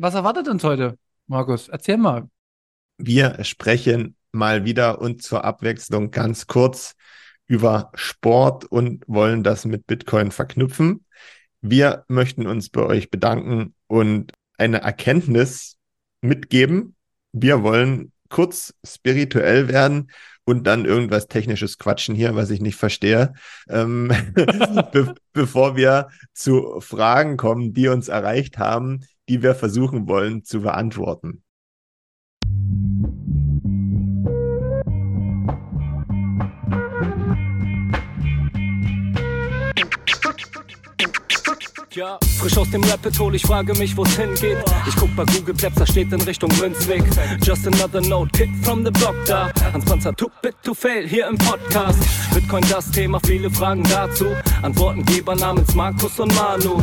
was erwartet uns heute, Markus? Erzähl mal. Wir sprechen mal wieder und zur Abwechslung ganz kurz über Sport und wollen das mit Bitcoin verknüpfen. Wir möchten uns bei euch bedanken und eine Erkenntnis mitgeben. Wir wollen kurz spirituell werden und dann irgendwas Technisches quatschen hier, was ich nicht verstehe, ähm, be bevor wir zu Fragen kommen, die uns erreicht haben, die wir versuchen wollen zu beantworten. Ja, frisch aus dem Rapid Hole, ich frage mich, wo's hingeht. Ich guck bei Google Maps, da steht in Richtung Münzweg. Just another note, kick from the block da. Hans Panzer, too bit to fail, hier im Podcast. Bitcoin das Thema, viele Fragen dazu. Antwortengeber namens Markus und Manu.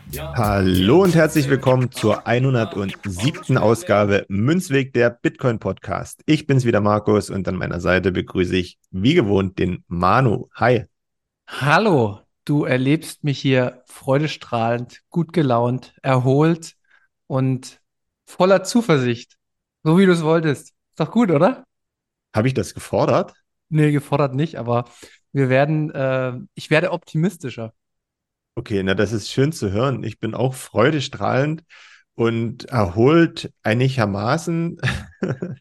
Hallo und herzlich willkommen zur 107. Ausgabe Münzweg der Bitcoin Podcast. Ich bin's wieder Markus und an meiner Seite begrüße ich wie gewohnt den Manu. Hi. Hallo, du erlebst mich hier freudestrahlend, gut gelaunt, erholt und voller Zuversicht. So wie du es wolltest. Ist doch gut, oder? Habe ich das gefordert? Nee, gefordert nicht, aber wir werden, äh, ich werde optimistischer. Okay, na, das ist schön zu hören. Ich bin auch freudestrahlend und erholt einigermaßen.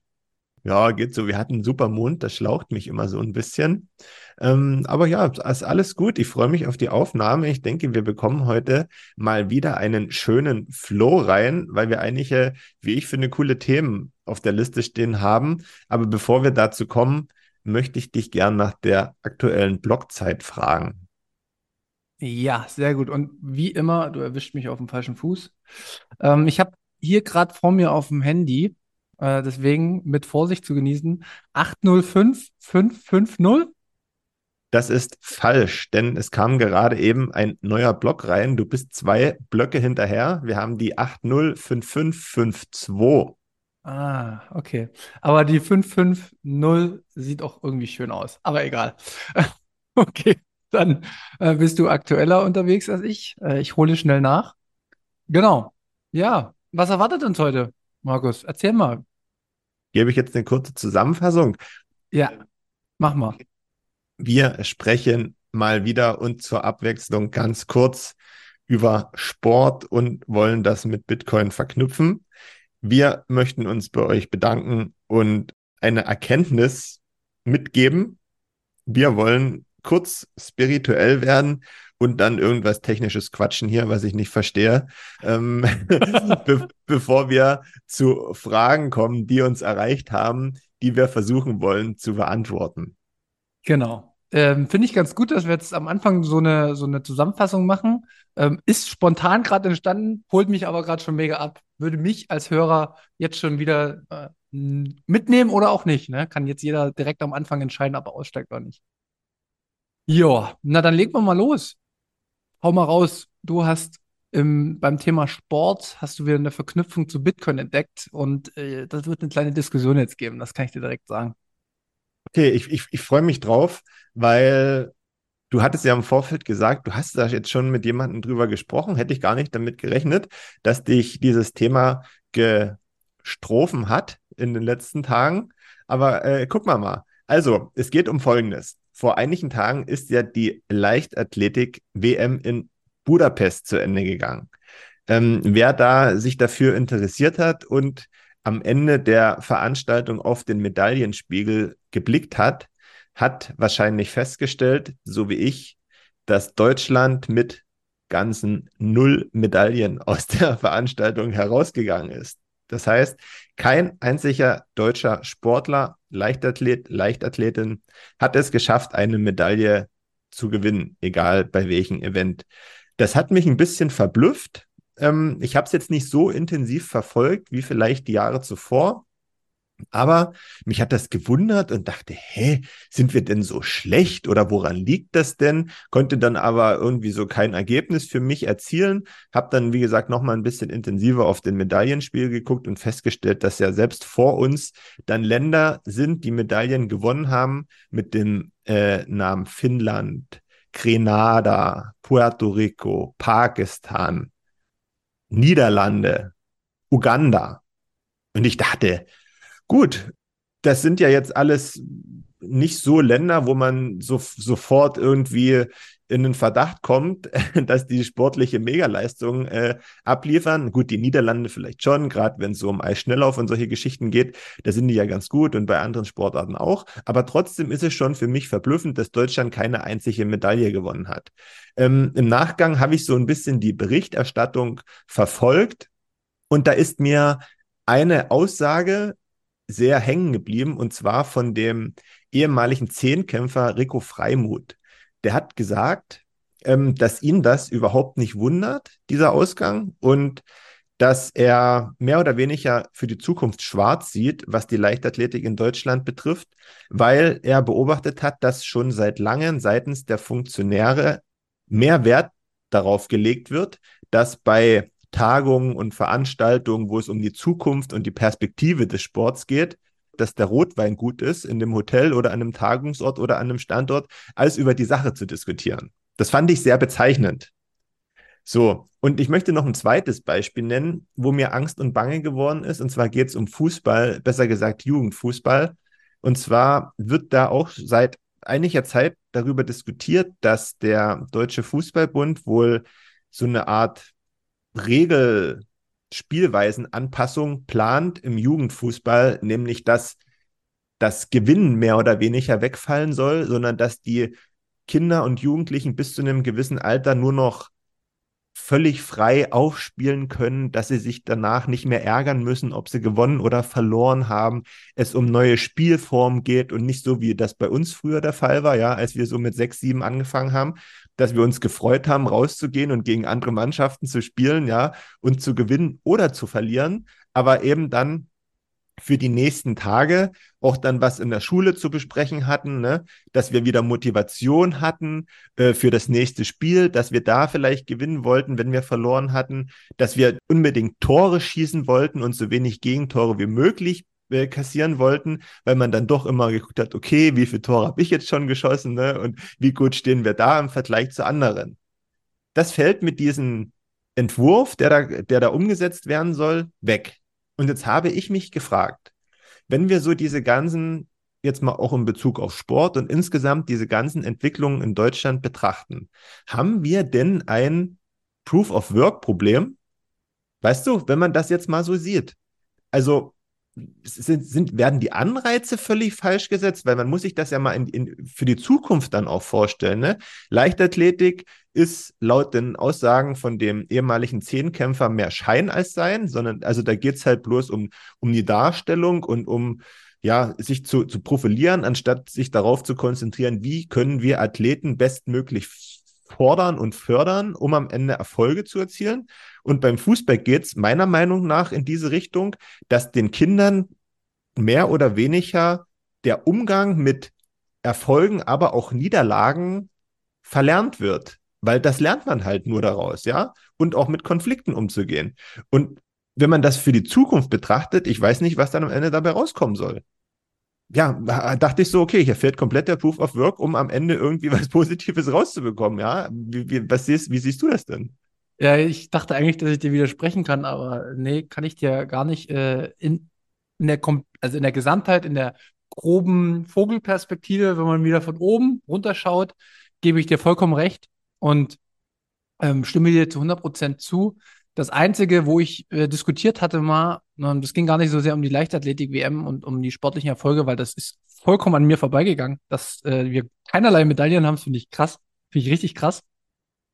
ja, geht so. Wir hatten einen super Mond, das schlaucht mich immer so ein bisschen. Ähm, aber ja, ist alles gut. Ich freue mich auf die Aufnahme. Ich denke, wir bekommen heute mal wieder einen schönen Flow rein, weil wir einige, wie ich finde, coole Themen auf der Liste stehen haben. Aber bevor wir dazu kommen, möchte ich dich gern nach der aktuellen Blockzeit fragen. Ja, sehr gut. Und wie immer, du erwischt mich auf dem falschen Fuß. Ähm, ich habe hier gerade vor mir auf dem Handy, äh, deswegen mit Vorsicht zu genießen, 805550. Das ist falsch, denn es kam gerade eben ein neuer Block rein. Du bist zwei Blöcke hinterher. Wir haben die 805552. Ah, okay. Aber die 550 sieht auch irgendwie schön aus. Aber egal. okay, dann äh, bist du aktueller unterwegs als ich. Äh, ich hole schnell nach. Genau. Ja, was erwartet uns heute, Markus? Erzähl mal. Gebe ich jetzt eine kurze Zusammenfassung? Ja, mach mal. Wir sprechen mal wieder und zur Abwechslung ganz kurz über Sport und wollen das mit Bitcoin verknüpfen. Wir möchten uns bei euch bedanken und eine Erkenntnis mitgeben. Wir wollen kurz spirituell werden und dann irgendwas Technisches quatschen hier, was ich nicht verstehe, ähm, be bevor wir zu Fragen kommen, die uns erreicht haben, die wir versuchen wollen zu beantworten. Genau. Ähm, Finde ich ganz gut, dass wir jetzt am Anfang so eine, so eine Zusammenfassung machen. Ähm, ist spontan gerade entstanden, holt mich aber gerade schon mega ab. Würde mich als Hörer jetzt schon wieder äh, mitnehmen oder auch nicht. Ne? Kann jetzt jeder direkt am Anfang entscheiden, ob er aussteigt oder nicht. Ja, na dann legen wir mal los. Hau mal raus. Du hast im, beim Thema Sport hast du wieder eine Verknüpfung zu Bitcoin entdeckt und äh, das wird eine kleine Diskussion jetzt geben. Das kann ich dir direkt sagen. Okay, ich, ich, ich freue mich drauf, weil du hattest ja im Vorfeld gesagt, du hast da jetzt schon mit jemandem drüber gesprochen, hätte ich gar nicht damit gerechnet, dass dich dieses Thema gestrofen hat in den letzten Tagen. Aber äh, guck mal mal. Also, es geht um Folgendes. Vor einigen Tagen ist ja die Leichtathletik-WM in Budapest zu Ende gegangen. Ähm, wer da sich dafür interessiert hat und am Ende der Veranstaltung auf den Medaillenspiegel geblickt hat, hat wahrscheinlich festgestellt, so wie ich, dass Deutschland mit ganzen null Medaillen aus der Veranstaltung herausgegangen ist. Das heißt, kein einziger deutscher Sportler, Leichtathlet, Leichtathletin hat es geschafft, eine Medaille zu gewinnen, egal bei welchem Event. Das hat mich ein bisschen verblüfft, ähm, ich habe es jetzt nicht so intensiv verfolgt wie vielleicht die Jahre zuvor. Aber mich hat das gewundert und dachte, hä, sind wir denn so schlecht oder woran liegt das denn? Konnte dann aber irgendwie so kein Ergebnis für mich erzielen. Hab dann, wie gesagt, noch mal ein bisschen intensiver auf den Medaillenspiel geguckt und festgestellt, dass ja selbst vor uns dann Länder sind, die Medaillen gewonnen haben mit dem äh, Namen Finnland, Grenada, Puerto Rico, Pakistan, Niederlande, Uganda. Und ich dachte, Gut, das sind ja jetzt alles nicht so Länder, wo man so, sofort irgendwie in den Verdacht kommt, dass die sportliche Megaleistung äh, abliefern. Gut, die Niederlande vielleicht schon, gerade wenn es so um Eisschnelllauf und solche Geschichten geht, da sind die ja ganz gut und bei anderen Sportarten auch. Aber trotzdem ist es schon für mich verblüffend, dass Deutschland keine einzige Medaille gewonnen hat. Ähm, Im Nachgang habe ich so ein bisschen die Berichterstattung verfolgt und da ist mir eine Aussage sehr hängen geblieben und zwar von dem ehemaligen Zehnkämpfer Rico Freimuth. Der hat gesagt, ähm, dass ihn das überhaupt nicht wundert, dieser Ausgang, und dass er mehr oder weniger für die Zukunft schwarz sieht, was die Leichtathletik in Deutschland betrifft, weil er beobachtet hat, dass schon seit langem seitens der Funktionäre mehr Wert darauf gelegt wird, dass bei Tagungen und Veranstaltungen, wo es um die Zukunft und die Perspektive des Sports geht, dass der Rotwein gut ist in dem Hotel oder an einem Tagungsort oder an einem Standort, als über die Sache zu diskutieren. Das fand ich sehr bezeichnend. So, und ich möchte noch ein zweites Beispiel nennen, wo mir Angst und Bange geworden ist. Und zwar geht es um Fußball, besser gesagt Jugendfußball. Und zwar wird da auch seit einiger Zeit darüber diskutiert, dass der Deutsche Fußballbund wohl so eine Art Regelspielweisenanpassung plant im Jugendfußball, nämlich dass das Gewinnen mehr oder weniger wegfallen soll, sondern dass die Kinder und Jugendlichen bis zu einem gewissen Alter nur noch völlig frei aufspielen können, dass sie sich danach nicht mehr ärgern müssen, ob sie gewonnen oder verloren haben, es um neue Spielformen geht und nicht so, wie das bei uns früher der Fall war, ja, als wir so mit sechs, sieben angefangen haben, dass wir uns gefreut haben, rauszugehen und gegen andere Mannschaften zu spielen, ja, und zu gewinnen oder zu verlieren, aber eben dann für die nächsten Tage auch dann was in der Schule zu besprechen hatten, ne? dass wir wieder Motivation hatten äh, für das nächste Spiel, dass wir da vielleicht gewinnen wollten, wenn wir verloren hatten, dass wir unbedingt Tore schießen wollten und so wenig Gegentore wie möglich äh, kassieren wollten, weil man dann doch immer geguckt hat, okay, wie viele Tore habe ich jetzt schon geschossen ne? und wie gut stehen wir da im Vergleich zu anderen. Das fällt mit diesem Entwurf, der da, der da umgesetzt werden soll, weg. Und jetzt habe ich mich gefragt, wenn wir so diese ganzen, jetzt mal auch in Bezug auf Sport und insgesamt diese ganzen Entwicklungen in Deutschland betrachten, haben wir denn ein Proof of Work Problem? Weißt du, wenn man das jetzt mal so sieht. Also sind, sind, werden die Anreize völlig falsch gesetzt, weil man muss sich das ja mal in, in, für die Zukunft dann auch vorstellen. Ne? Leichtathletik ist laut den Aussagen von dem ehemaligen Zehnkämpfer mehr Schein als Sein, sondern also da geht es halt bloß um, um die Darstellung und um ja, sich zu, zu profilieren, anstatt sich darauf zu konzentrieren, wie können wir Athleten bestmöglich fordern und fördern, um am Ende Erfolge zu erzielen. Und beim Fußball geht es meiner Meinung nach in diese Richtung, dass den Kindern mehr oder weniger der Umgang mit Erfolgen, aber auch Niederlagen verlernt wird. Weil das lernt man halt nur daraus, ja? Und auch mit Konflikten umzugehen. Und wenn man das für die Zukunft betrachtet, ich weiß nicht, was dann am Ende dabei rauskommen soll ja, dachte ich so, okay, hier fehlt komplett der Proof of Work, um am Ende irgendwie was Positives rauszubekommen, ja. Wie, wie, was siehst, wie siehst du das denn? Ja, ich dachte eigentlich, dass ich dir widersprechen kann, aber nee, kann ich dir gar nicht. Äh, in, in der, also in der Gesamtheit, in der groben Vogelperspektive, wenn man wieder von oben runterschaut, gebe ich dir vollkommen recht und ähm, stimme dir zu 100 Prozent zu. Das Einzige, wo ich äh, diskutiert hatte mal, ähm, das ging gar nicht so sehr um die Leichtathletik-WM und um die sportlichen Erfolge, weil das ist vollkommen an mir vorbeigegangen. Dass äh, wir keinerlei Medaillen haben, finde ich krass. Finde ich richtig krass.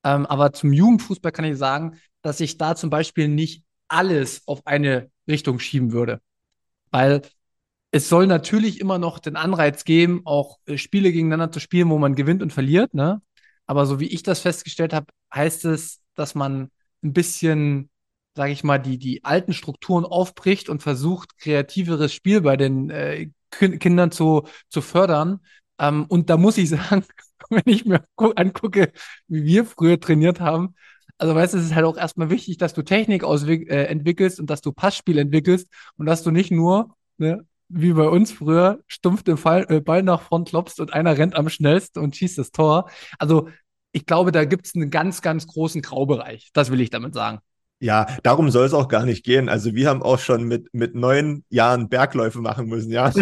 Ähm, aber zum Jugendfußball kann ich sagen, dass ich da zum Beispiel nicht alles auf eine Richtung schieben würde. Weil es soll natürlich immer noch den Anreiz geben, auch äh, Spiele gegeneinander zu spielen, wo man gewinnt und verliert. Ne? Aber so wie ich das festgestellt habe, heißt es, dass man ein bisschen sage ich mal, die, die alten Strukturen aufbricht und versucht, kreativeres Spiel bei den äh, Kindern zu, zu fördern. Ähm, und da muss ich sagen, wenn ich mir angucke, wie wir früher trainiert haben, also weißt du, es ist halt auch erstmal wichtig, dass du Technik äh, entwickelst und dass du Passspiel entwickelst und dass du nicht nur, ne, wie bei uns früher, stumpf den Fall, äh, Ball nach vorn klopfst und einer rennt am schnellsten und schießt das Tor. Also ich glaube, da gibt es einen ganz, ganz großen Graubereich. Das will ich damit sagen. Ja, darum soll es auch gar nicht gehen. Also wir haben auch schon mit, mit neun Jahren Bergläufe machen müssen, ja.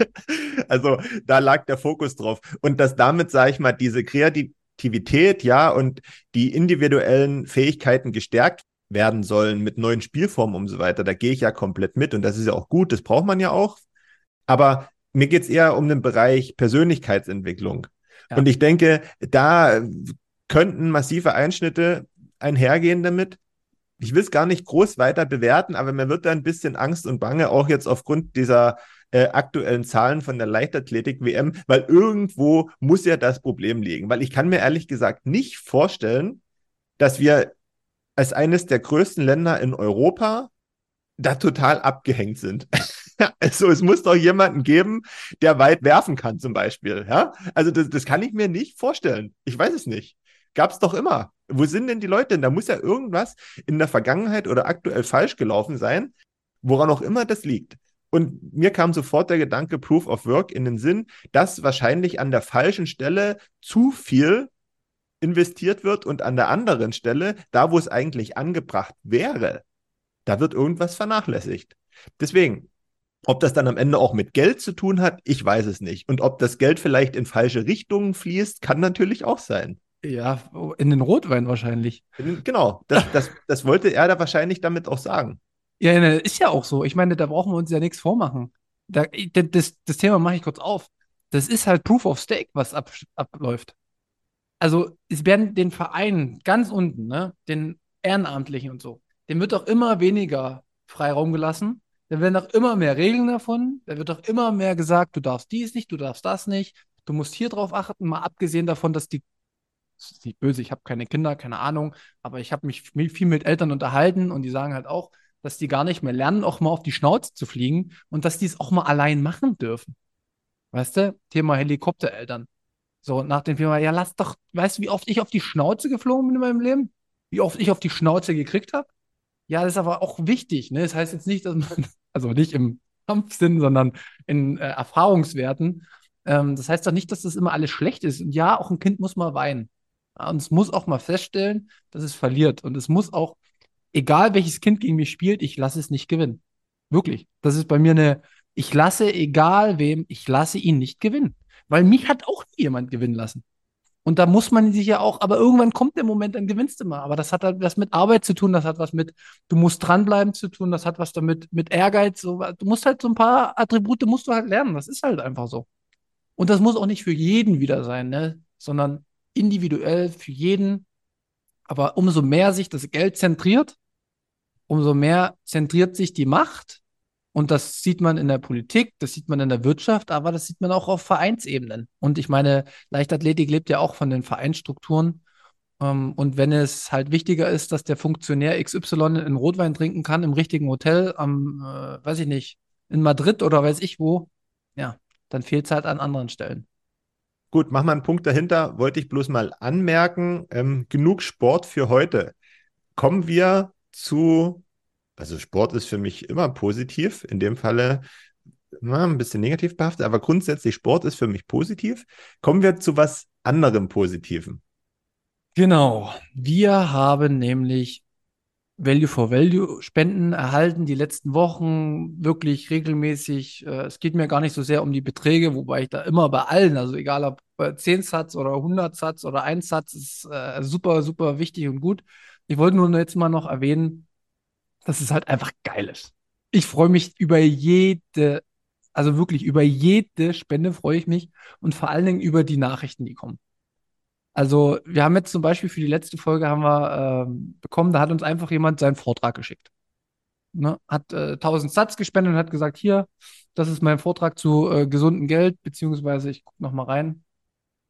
also da lag der Fokus drauf. Und dass damit, sage ich mal, diese Kreativität, ja, und die individuellen Fähigkeiten gestärkt werden sollen mit neuen Spielformen und so weiter, da gehe ich ja komplett mit. Und das ist ja auch gut, das braucht man ja auch. Aber mir geht es eher um den Bereich Persönlichkeitsentwicklung. Ja. Und ich denke, da könnten massive Einschnitte einhergehen damit ich will es gar nicht groß weiter bewerten, aber mir wird da ein bisschen Angst und Bange, auch jetzt aufgrund dieser äh, aktuellen Zahlen von der Leichtathletik-WM, weil irgendwo muss ja das Problem liegen. Weil ich kann mir ehrlich gesagt nicht vorstellen, dass wir als eines der größten Länder in Europa da total abgehängt sind. also es muss doch jemanden geben, der weit werfen kann zum Beispiel. Ja? Also das, das kann ich mir nicht vorstellen. Ich weiß es nicht. Gab es doch immer. Wo sind denn die Leute denn? Da muss ja irgendwas in der Vergangenheit oder aktuell falsch gelaufen sein, woran auch immer das liegt. Und mir kam sofort der Gedanke Proof of Work in den Sinn, dass wahrscheinlich an der falschen Stelle zu viel investiert wird und an der anderen Stelle, da wo es eigentlich angebracht wäre, da wird irgendwas vernachlässigt. Deswegen, ob das dann am Ende auch mit Geld zu tun hat, ich weiß es nicht. Und ob das Geld vielleicht in falsche Richtungen fließt, kann natürlich auch sein. Ja, in den Rotwein wahrscheinlich. Genau, das, das, das wollte er da wahrscheinlich damit auch sagen. Ja, ne, ist ja auch so. Ich meine, da brauchen wir uns ja nichts vormachen. Da, das, das Thema mache ich kurz auf. Das ist halt Proof of Stake, was ab, abläuft. Also, es werden den Vereinen ganz unten, ne, den Ehrenamtlichen und so, dem wird doch immer weniger Freiraum gelassen. Da werden auch immer mehr Regeln davon. Da wird auch immer mehr gesagt, du darfst dies nicht, du darfst das nicht. Du musst hier drauf achten, mal abgesehen davon, dass die ist nicht böse, ich habe keine Kinder, keine Ahnung, aber ich habe mich viel mit Eltern unterhalten und die sagen halt auch, dass die gar nicht mehr lernen, auch mal auf die Schnauze zu fliegen und dass die es auch mal allein machen dürfen. Weißt du? Thema Helikoptereltern. So, nach dem Thema, ja, lass doch, weißt du, wie oft ich auf die Schnauze geflogen bin in meinem Leben? Wie oft ich auf die Schnauze gekriegt habe? Ja, das ist aber auch wichtig. Ne? Das heißt jetzt nicht, dass man, also nicht im Kampfsinn, sondern in äh, Erfahrungswerten. Ähm, das heißt doch nicht, dass das immer alles schlecht ist. Und ja, auch ein Kind muss mal weinen. Und es muss auch mal feststellen, dass es verliert. Und es muss auch, egal welches Kind gegen mich spielt, ich lasse es nicht gewinnen. Wirklich. Das ist bei mir eine, ich lasse, egal wem, ich lasse ihn nicht gewinnen. Weil mich hat auch nie jemand gewinnen lassen. Und da muss man sich ja auch, aber irgendwann kommt der Moment, dann gewinnst du mal. Aber das hat halt was mit Arbeit zu tun, das hat was mit, du musst dranbleiben zu tun, das hat was damit mit Ehrgeiz. So, du musst halt so ein paar Attribute musst du halt lernen. Das ist halt einfach so. Und das muss auch nicht für jeden wieder sein, ne? Sondern individuell für jeden. Aber umso mehr sich das Geld zentriert, umso mehr zentriert sich die Macht. Und das sieht man in der Politik, das sieht man in der Wirtschaft, aber das sieht man auch auf Vereinsebenen. Und ich meine, Leichtathletik lebt ja auch von den Vereinsstrukturen. Ähm, und wenn es halt wichtiger ist, dass der Funktionär XY einen Rotwein trinken kann im richtigen Hotel am, äh, weiß ich nicht, in Madrid oder weiß ich wo, ja, dann fehlt es halt an anderen Stellen. Gut, mach mal einen Punkt dahinter. Wollte ich bloß mal anmerken. Ähm, genug Sport für heute. Kommen wir zu, also Sport ist für mich immer positiv. In dem Falle na, ein bisschen negativ behaftet, aber grundsätzlich Sport ist für mich positiv. Kommen wir zu was anderem Positiven. Genau. Wir haben nämlich Value for Value Spenden erhalten die letzten Wochen wirklich regelmäßig. Äh, es geht mir gar nicht so sehr um die Beträge, wobei ich da immer bei allen, also egal ob 10 Satz oder 100 Satz oder 1 Satz, ist äh, super, super wichtig und gut. Ich wollte nur jetzt mal noch erwähnen, dass es halt einfach geil ist. Ich freue mich über jede, also wirklich über jede Spende freue ich mich und vor allen Dingen über die Nachrichten, die kommen. Also wir haben jetzt zum Beispiel für die letzte Folge haben wir äh, bekommen, da hat uns einfach jemand seinen Vortrag geschickt. Ne? Hat äh, 1000 Satz gespendet und hat gesagt, hier, das ist mein Vortrag zu äh, gesundem Geld, beziehungsweise ich gucke nochmal rein.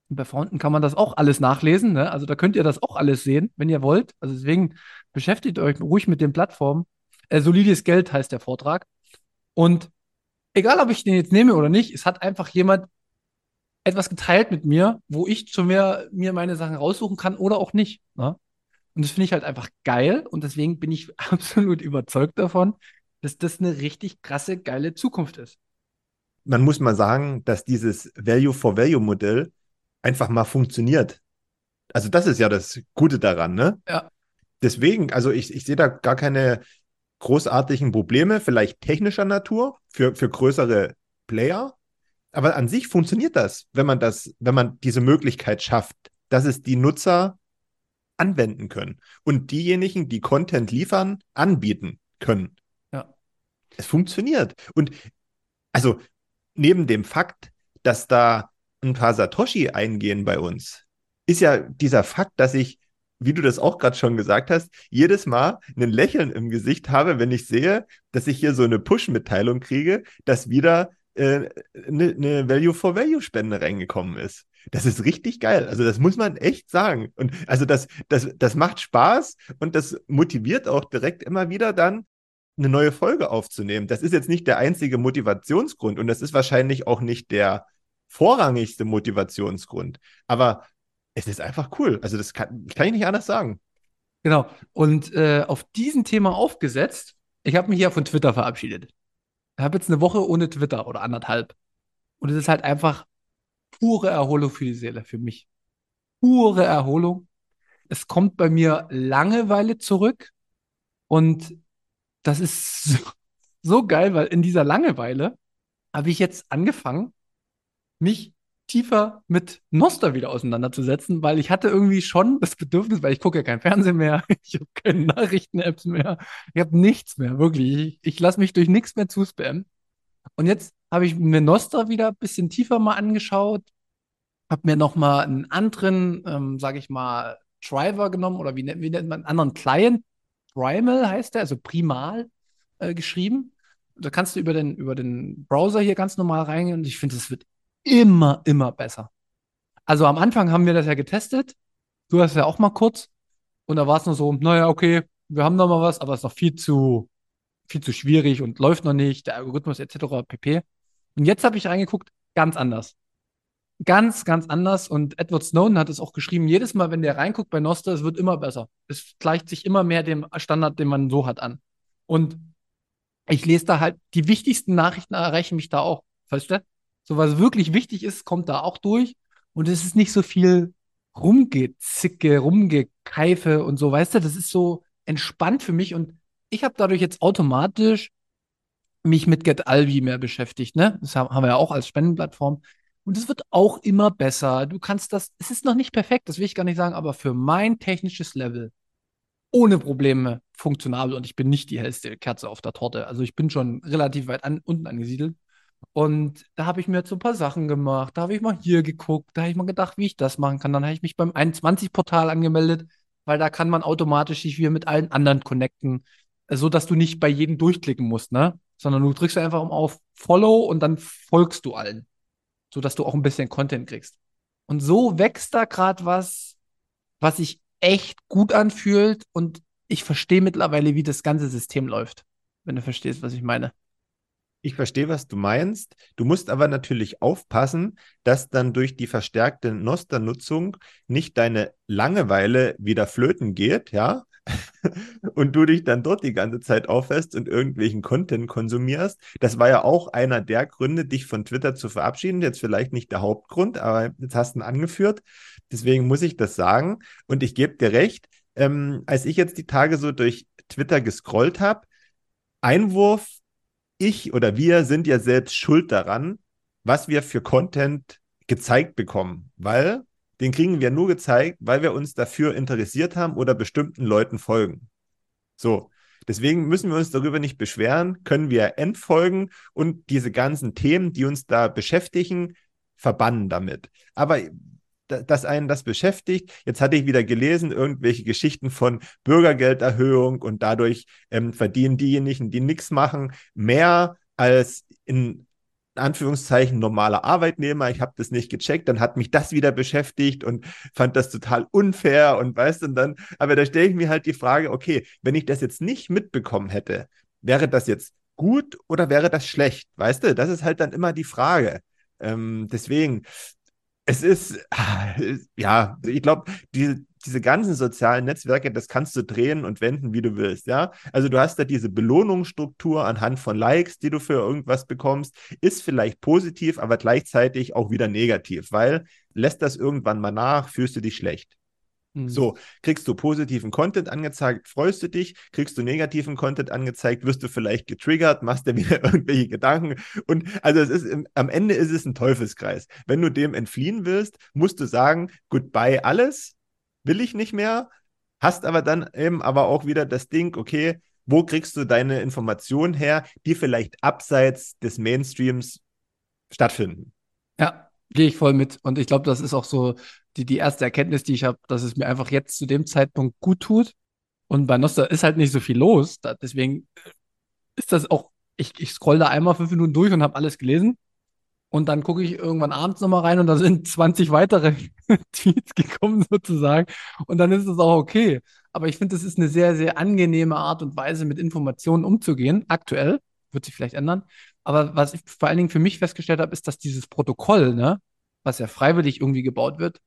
Bei Fronten kann man das auch alles nachlesen. Ne? Also da könnt ihr das auch alles sehen, wenn ihr wollt. Also deswegen beschäftigt euch ruhig mit den Plattformen. Äh, solides Geld heißt der Vortrag. Und egal, ob ich den jetzt nehme oder nicht, es hat einfach jemand etwas geteilt mit mir, wo ich zu mir, mir meine Sachen raussuchen kann oder auch nicht. Ne? Und das finde ich halt einfach geil und deswegen bin ich absolut überzeugt davon, dass das eine richtig krasse, geile Zukunft ist. Man muss mal sagen, dass dieses Value-for-Value-Modell einfach mal funktioniert. Also das ist ja das Gute daran, ne? Ja. Deswegen, also ich, ich sehe da gar keine großartigen Probleme, vielleicht technischer Natur für, für größere Player. Aber an sich funktioniert das, wenn man das, wenn man diese Möglichkeit schafft, dass es die Nutzer anwenden können und diejenigen, die Content liefern, anbieten können. Ja. Es funktioniert. Und also neben dem Fakt, dass da ein paar Satoshi eingehen bei uns, ist ja dieser Fakt, dass ich, wie du das auch gerade schon gesagt hast, jedes Mal ein Lächeln im Gesicht habe, wenn ich sehe, dass ich hier so eine Push-Mitteilung kriege, dass wieder eine, äh, eine Value-for-Value-Spende reingekommen ist. Das ist richtig geil. Also das muss man echt sagen. Und also das, das, das macht Spaß und das motiviert auch direkt immer wieder dann eine neue Folge aufzunehmen. Das ist jetzt nicht der einzige Motivationsgrund und das ist wahrscheinlich auch nicht der vorrangigste Motivationsgrund. Aber es ist einfach cool. Also das kann, kann ich nicht anders sagen. Genau. Und äh, auf diesem Thema aufgesetzt, ich habe mich ja von Twitter verabschiedet. Habe jetzt eine Woche ohne Twitter oder anderthalb. Und es ist halt einfach pure Erholung für die Seele, für mich. Pure Erholung. Es kommt bei mir Langeweile zurück. Und das ist so, so geil, weil in dieser Langeweile habe ich jetzt angefangen, mich tiefer mit Noster wieder auseinanderzusetzen, weil ich hatte irgendwie schon das Bedürfnis, weil ich gucke ja kein Fernsehen mehr, ich habe keine Nachrichten-Apps mehr, ich habe nichts mehr, wirklich. Ich, ich lasse mich durch nichts mehr zuspammen. Und jetzt habe ich mir Nostra wieder ein bisschen tiefer mal angeschaut, habe mir noch mal einen anderen, ähm, sage ich mal, Driver genommen oder wie, wie nennt man einen anderen Client, Primal heißt der, also Primal äh, geschrieben. Da kannst du über den, über den Browser hier ganz normal reingehen und ich finde, es wird immer, immer besser. Also am Anfang haben wir das ja getestet. Du hast ja auch mal kurz. Und da war es nur so, naja, okay, wir haben noch mal was, aber es ist noch viel zu, viel zu schwierig und läuft noch nicht, der Algorithmus etc. pp. Und jetzt habe ich reingeguckt, ganz anders. Ganz, ganz anders. Und Edward Snowden hat es auch geschrieben, jedes Mal, wenn der reinguckt bei Noster, es wird immer besser. Es gleicht sich immer mehr dem Standard, den man so hat, an. Und ich lese da halt, die wichtigsten Nachrichten erreichen mich da auch. Weißt du? So was wirklich wichtig ist, kommt da auch durch. Und es ist nicht so viel Rumgezicke, Rumgekeife und so, weißt du, das ist so entspannt für mich und ich habe dadurch jetzt automatisch mich mit GetAlbi mehr beschäftigt, ne? Das haben wir ja auch als Spendenplattform. Und es wird auch immer besser. Du kannst das, es ist noch nicht perfekt, das will ich gar nicht sagen, aber für mein technisches Level ohne Probleme funktionabel und ich bin nicht die hellste Kerze auf der Torte. Also ich bin schon relativ weit an, unten angesiedelt. Und da habe ich mir jetzt so ein paar Sachen gemacht. Da habe ich mal hier geguckt. Da habe ich mal gedacht, wie ich das machen kann. Dann habe ich mich beim 21-Portal angemeldet, weil da kann man automatisch sich wieder mit allen anderen connecten, so dass du nicht bei jedem durchklicken musst, ne? Sondern du drückst einfach auf Follow und dann folgst du allen, so dass du auch ein bisschen Content kriegst. Und so wächst da gerade was, was sich echt gut anfühlt und ich verstehe mittlerweile, wie das ganze System läuft, wenn du verstehst, was ich meine. Ich verstehe, was du meinst. Du musst aber natürlich aufpassen, dass dann durch die verstärkte Noster-Nutzung nicht deine Langeweile wieder flöten geht, ja? und du dich dann dort die ganze Zeit aufhältst und irgendwelchen Content konsumierst. Das war ja auch einer der Gründe, dich von Twitter zu verabschieden. Jetzt vielleicht nicht der Hauptgrund, aber jetzt hast du ihn angeführt. Deswegen muss ich das sagen. Und ich gebe dir recht, ähm, als ich jetzt die Tage so durch Twitter gescrollt habe, Einwurf ich oder wir sind ja selbst schuld daran, was wir für Content gezeigt bekommen, weil den kriegen wir nur gezeigt, weil wir uns dafür interessiert haben oder bestimmten Leuten folgen. So, deswegen müssen wir uns darüber nicht beschweren, können wir entfolgen und diese ganzen Themen, die uns da beschäftigen, verbannen damit. Aber dass einen das beschäftigt. Jetzt hatte ich wieder gelesen, irgendwelche Geschichten von Bürgergelderhöhung und dadurch ähm, verdienen diejenigen, die nichts machen, mehr als in Anführungszeichen normaler Arbeitnehmer, ich habe das nicht gecheckt, dann hat mich das wieder beschäftigt und fand das total unfair und weißt und dann, aber da stelle ich mir halt die Frage, okay, wenn ich das jetzt nicht mitbekommen hätte, wäre das jetzt gut oder wäre das schlecht? Weißt du, das ist halt dann immer die Frage. Ähm, deswegen, es ist, ja, ich glaube, die, diese ganzen sozialen Netzwerke, das kannst du drehen und wenden, wie du willst, ja. Also du hast da diese Belohnungsstruktur anhand von Likes, die du für irgendwas bekommst, ist vielleicht positiv, aber gleichzeitig auch wieder negativ, weil lässt das irgendwann mal nach, fühlst du dich schlecht. Mhm. So, kriegst du positiven Content angezeigt, freust du dich, kriegst du negativen Content angezeigt, wirst du vielleicht getriggert, machst dir wieder irgendwelche Gedanken und also es ist am Ende ist es ein Teufelskreis. Wenn du dem entfliehen willst, musst du sagen, goodbye alles, will ich nicht mehr, hast aber dann eben aber auch wieder das Ding, okay, wo kriegst du deine Informationen her, die vielleicht abseits des Mainstreams stattfinden? Ja, gehe ich voll mit und ich glaube, das ist auch so die, die erste Erkenntnis, die ich habe, dass es mir einfach jetzt zu dem Zeitpunkt gut tut. Und bei Nostra ist halt nicht so viel los. Da, deswegen äh, ist das auch, ich, ich scroll da einmal fünf Minuten durch und habe alles gelesen. Und dann gucke ich irgendwann abends nochmal rein und da sind 20 weitere Tweets gekommen sozusagen. Und dann ist es auch okay. Aber ich finde, das ist eine sehr, sehr angenehme Art und Weise, mit Informationen umzugehen. Aktuell wird sich vielleicht ändern. Aber was ich vor allen Dingen für mich festgestellt habe, ist, dass dieses Protokoll, ne, was ja freiwillig irgendwie gebaut wird,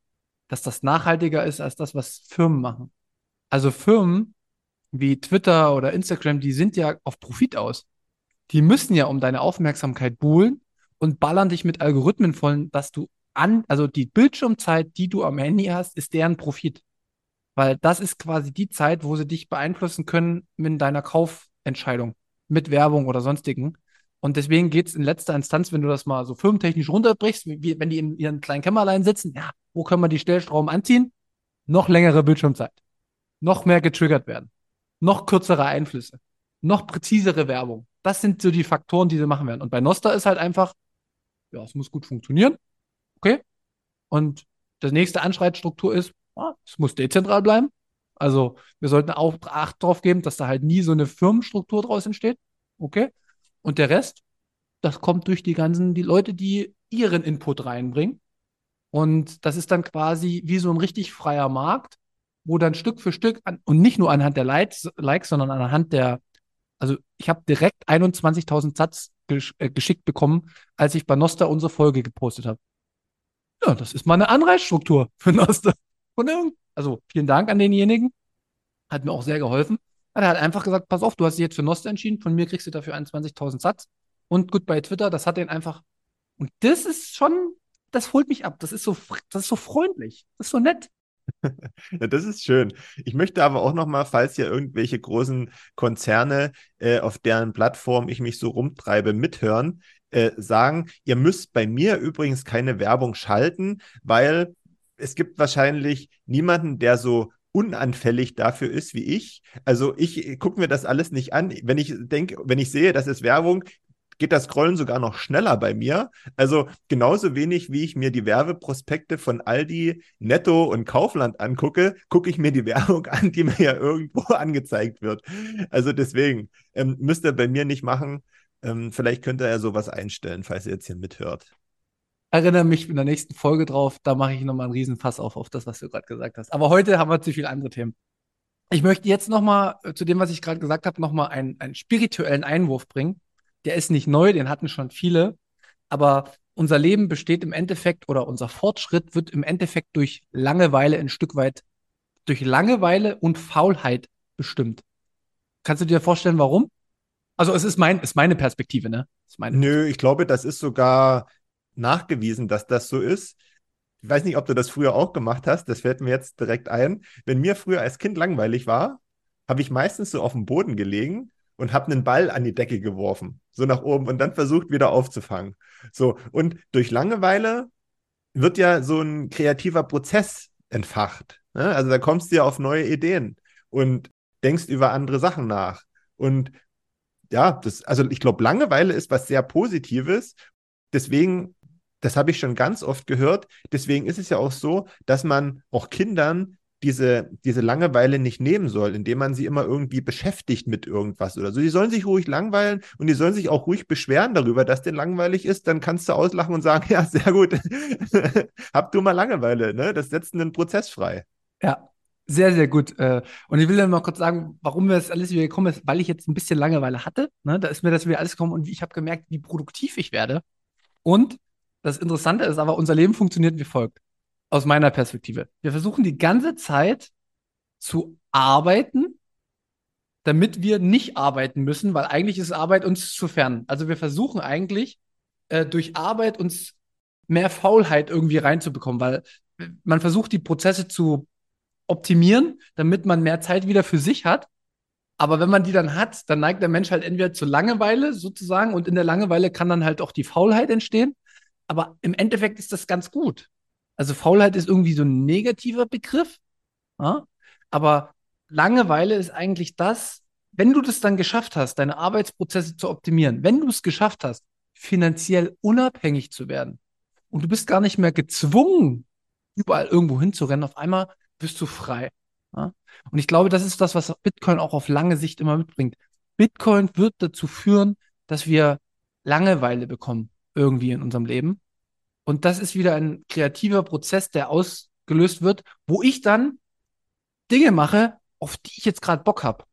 dass das nachhaltiger ist als das, was Firmen machen. Also Firmen wie Twitter oder Instagram, die sind ja auf Profit aus. Die müssen ja um deine Aufmerksamkeit buhlen und ballern dich mit Algorithmen voll, dass du an, also die Bildschirmzeit, die du am Handy hast, ist deren Profit. Weil das ist quasi die Zeit, wo sie dich beeinflussen können mit deiner Kaufentscheidung, mit Werbung oder sonstigen. Und deswegen geht es in letzter Instanz, wenn du das mal so firmentechnisch runterbrichst, wie, wenn die in ihren kleinen Kämmerlein sitzen, ja, wo können wir die Stellschrauben anziehen? Noch längere Bildschirmzeit. Noch mehr getriggert werden. Noch kürzere Einflüsse. Noch präzisere Werbung. Das sind so die Faktoren, die sie machen werden. Und bei Nosta ist halt einfach, ja, es muss gut funktionieren. Okay. Und das nächste Anschreitstruktur ist, ah, es muss dezentral bleiben. Also wir sollten auch Acht drauf geben, dass da halt nie so eine Firmenstruktur draus entsteht. Okay. Und der Rest, das kommt durch die ganzen, die Leute, die ihren Input reinbringen. Und das ist dann quasi wie so ein richtig freier Markt, wo dann Stück für Stück an, und nicht nur anhand der Likes, sondern anhand der, also ich habe direkt 21.000 Satz äh, geschickt bekommen, als ich bei Nosta unsere Folge gepostet habe. Ja, das ist mal eine Anreizstruktur für Nosta. also vielen Dank an denjenigen. Hat mir auch sehr geholfen. Er hat einfach gesagt, pass auf, du hast dich jetzt für Nosta entschieden, von mir kriegst du dafür 21.000 Satz. Und gut bei Twitter, das hat den einfach. Und das ist schon das holt mich ab. Das ist so, das ist so freundlich. Das ist so nett. Ja, das ist schön. Ich möchte aber auch noch mal, falls ja irgendwelche großen Konzerne, äh, auf deren Plattform ich mich so rumtreibe, mithören, äh, sagen, ihr müsst bei mir übrigens keine Werbung schalten, weil es gibt wahrscheinlich niemanden, der so unanfällig dafür ist wie ich. Also ich gucke mir das alles nicht an. Wenn ich denke, wenn ich sehe, das ist Werbung, geht das Scrollen sogar noch schneller bei mir. Also genauso wenig, wie ich mir die Werbeprospekte von Aldi, Netto und Kaufland angucke, gucke ich mir die Werbung an, die mir ja irgendwo angezeigt wird. Also deswegen ähm, müsst ihr bei mir nicht machen. Ähm, vielleicht könnt ihr ja sowas einstellen, falls ihr jetzt hier mithört. Erinnere mich in der nächsten Folge drauf, da mache ich nochmal einen Riesenfass auf, auf das, was du gerade gesagt hast. Aber heute haben wir zu viele andere Themen. Ich möchte jetzt nochmal äh, zu dem, was ich gerade gesagt habe, nochmal einen, einen spirituellen Einwurf bringen der ist nicht neu, den hatten schon viele, aber unser Leben besteht im Endeffekt oder unser Fortschritt wird im Endeffekt durch Langeweile ein Stück weit, durch Langeweile und Faulheit bestimmt. Kannst du dir vorstellen, warum? Also es ist, mein, ist meine Perspektive, ne? Meine Nö, ich glaube, das ist sogar nachgewiesen, dass das so ist. Ich weiß nicht, ob du das früher auch gemacht hast, das fällt mir jetzt direkt ein. Wenn mir früher als Kind langweilig war, habe ich meistens so auf dem Boden gelegen und habe einen Ball an die Decke geworfen, so nach oben und dann versucht wieder aufzufangen. So und durch Langeweile wird ja so ein kreativer Prozess entfacht. Ne? Also da kommst du ja auf neue Ideen und denkst über andere Sachen nach. Und ja, das, also ich glaube, Langeweile ist was sehr Positives. Deswegen, das habe ich schon ganz oft gehört. Deswegen ist es ja auch so, dass man auch Kindern diese, diese Langeweile nicht nehmen soll, indem man sie immer irgendwie beschäftigt mit irgendwas oder so. Die sollen sich ruhig langweilen und die sollen sich auch ruhig beschweren darüber, dass denen langweilig ist. Dann kannst du auslachen und sagen, ja, sehr gut, hab du mal Langeweile, ne? Das setzt einen Prozess frei. Ja, sehr, sehr gut. Äh, und ich will dann mal kurz sagen, warum mir das alles wieder gekommen ist, weil ich jetzt ein bisschen Langeweile hatte. Ne? Da ist mir das wieder alles gekommen und ich habe gemerkt, wie produktiv ich werde. Und das Interessante ist aber, unser Leben funktioniert wie folgt. Aus meiner Perspektive. Wir versuchen die ganze Zeit zu arbeiten, damit wir nicht arbeiten müssen, weil eigentlich ist Arbeit uns zu fern. Also wir versuchen eigentlich äh, durch Arbeit uns mehr Faulheit irgendwie reinzubekommen, weil man versucht die Prozesse zu optimieren, damit man mehr Zeit wieder für sich hat. Aber wenn man die dann hat, dann neigt der Mensch halt entweder zur Langeweile sozusagen und in der Langeweile kann dann halt auch die Faulheit entstehen. Aber im Endeffekt ist das ganz gut. Also Faulheit ist irgendwie so ein negativer Begriff. Ja? Aber Langeweile ist eigentlich das, wenn du das dann geschafft hast, deine Arbeitsprozesse zu optimieren, wenn du es geschafft hast, finanziell unabhängig zu werden und du bist gar nicht mehr gezwungen, überall irgendwo hinzurennen, auf einmal bist du frei. Ja? Und ich glaube, das ist das, was Bitcoin auch auf lange Sicht immer mitbringt. Bitcoin wird dazu führen, dass wir Langeweile bekommen irgendwie in unserem Leben. Und das ist wieder ein kreativer Prozess, der ausgelöst wird, wo ich dann Dinge mache, auf die ich jetzt gerade Bock habe.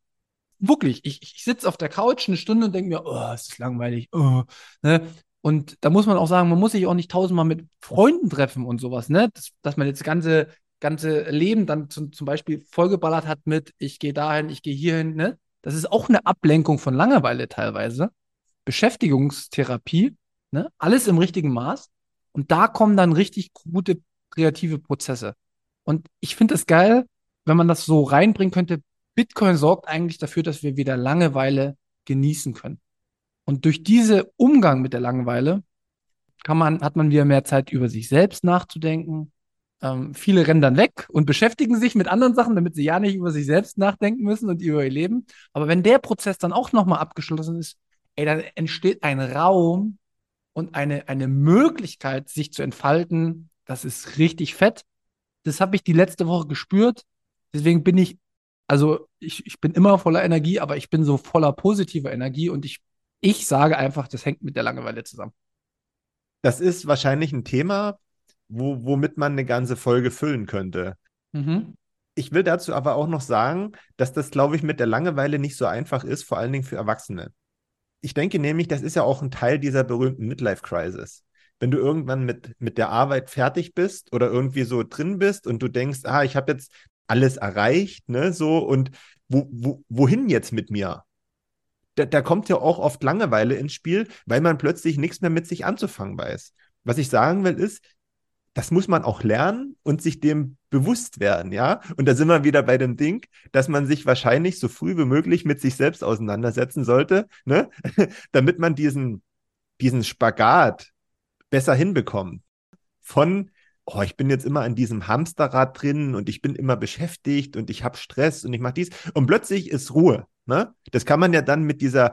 Wirklich, ich, ich sitze auf der Couch eine Stunde und denke mir, oh, es ist langweilig. Oh, ne? Und da muss man auch sagen, man muss sich auch nicht tausendmal mit Freunden treffen und sowas, ne? Das, dass man jetzt ganze ganze Leben dann zum, zum Beispiel vollgeballert hat mit, ich gehe dahin, ich gehe hierhin, ne? Das ist auch eine Ablenkung von Langeweile teilweise. Beschäftigungstherapie, ne? Alles im richtigen Maß. Und da kommen dann richtig gute kreative Prozesse. Und ich finde es geil, wenn man das so reinbringen könnte. Bitcoin sorgt eigentlich dafür, dass wir wieder Langeweile genießen können. Und durch diesen Umgang mit der Langeweile kann man, hat man wieder mehr Zeit über sich selbst nachzudenken, ähm, viele rennen dann weg und beschäftigen sich mit anderen Sachen, damit sie ja nicht über sich selbst nachdenken müssen und über ihr Leben. Aber wenn der Prozess dann auch nochmal abgeschlossen ist, ey, dann entsteht ein Raum und eine, eine Möglichkeit, sich zu entfalten. Das ist richtig fett. Das habe ich die letzte Woche gespürt. Deswegen bin ich, also ich, ich bin immer voller Energie, aber ich bin so voller positiver Energie und ich, ich sage einfach, das hängt mit der Langeweile zusammen. Das ist wahrscheinlich ein Thema, wo, womit man eine ganze Folge füllen könnte. Mhm. Ich will dazu aber auch noch sagen, dass das, glaube ich, mit der Langeweile nicht so einfach ist, vor allen Dingen für Erwachsene. Ich denke nämlich, das ist ja auch ein Teil dieser berühmten Midlife-Crisis. Wenn du irgendwann mit, mit der Arbeit fertig bist oder irgendwie so drin bist und du denkst, ah, ich habe jetzt alles erreicht, ne, so, und wo, wo, wohin jetzt mit mir? Da, da kommt ja auch oft Langeweile ins Spiel, weil man plötzlich nichts mehr mit sich anzufangen weiß. Was ich sagen will, ist, das muss man auch lernen und sich dem bewusst werden, ja. Und da sind wir wieder bei dem Ding, dass man sich wahrscheinlich so früh wie möglich mit sich selbst auseinandersetzen sollte, ne? damit man diesen, diesen Spagat besser hinbekommt. Von, oh, ich bin jetzt immer an diesem Hamsterrad drin und ich bin immer beschäftigt und ich habe Stress und ich mache dies. Und plötzlich ist Ruhe. Ne? Das kann man ja dann mit dieser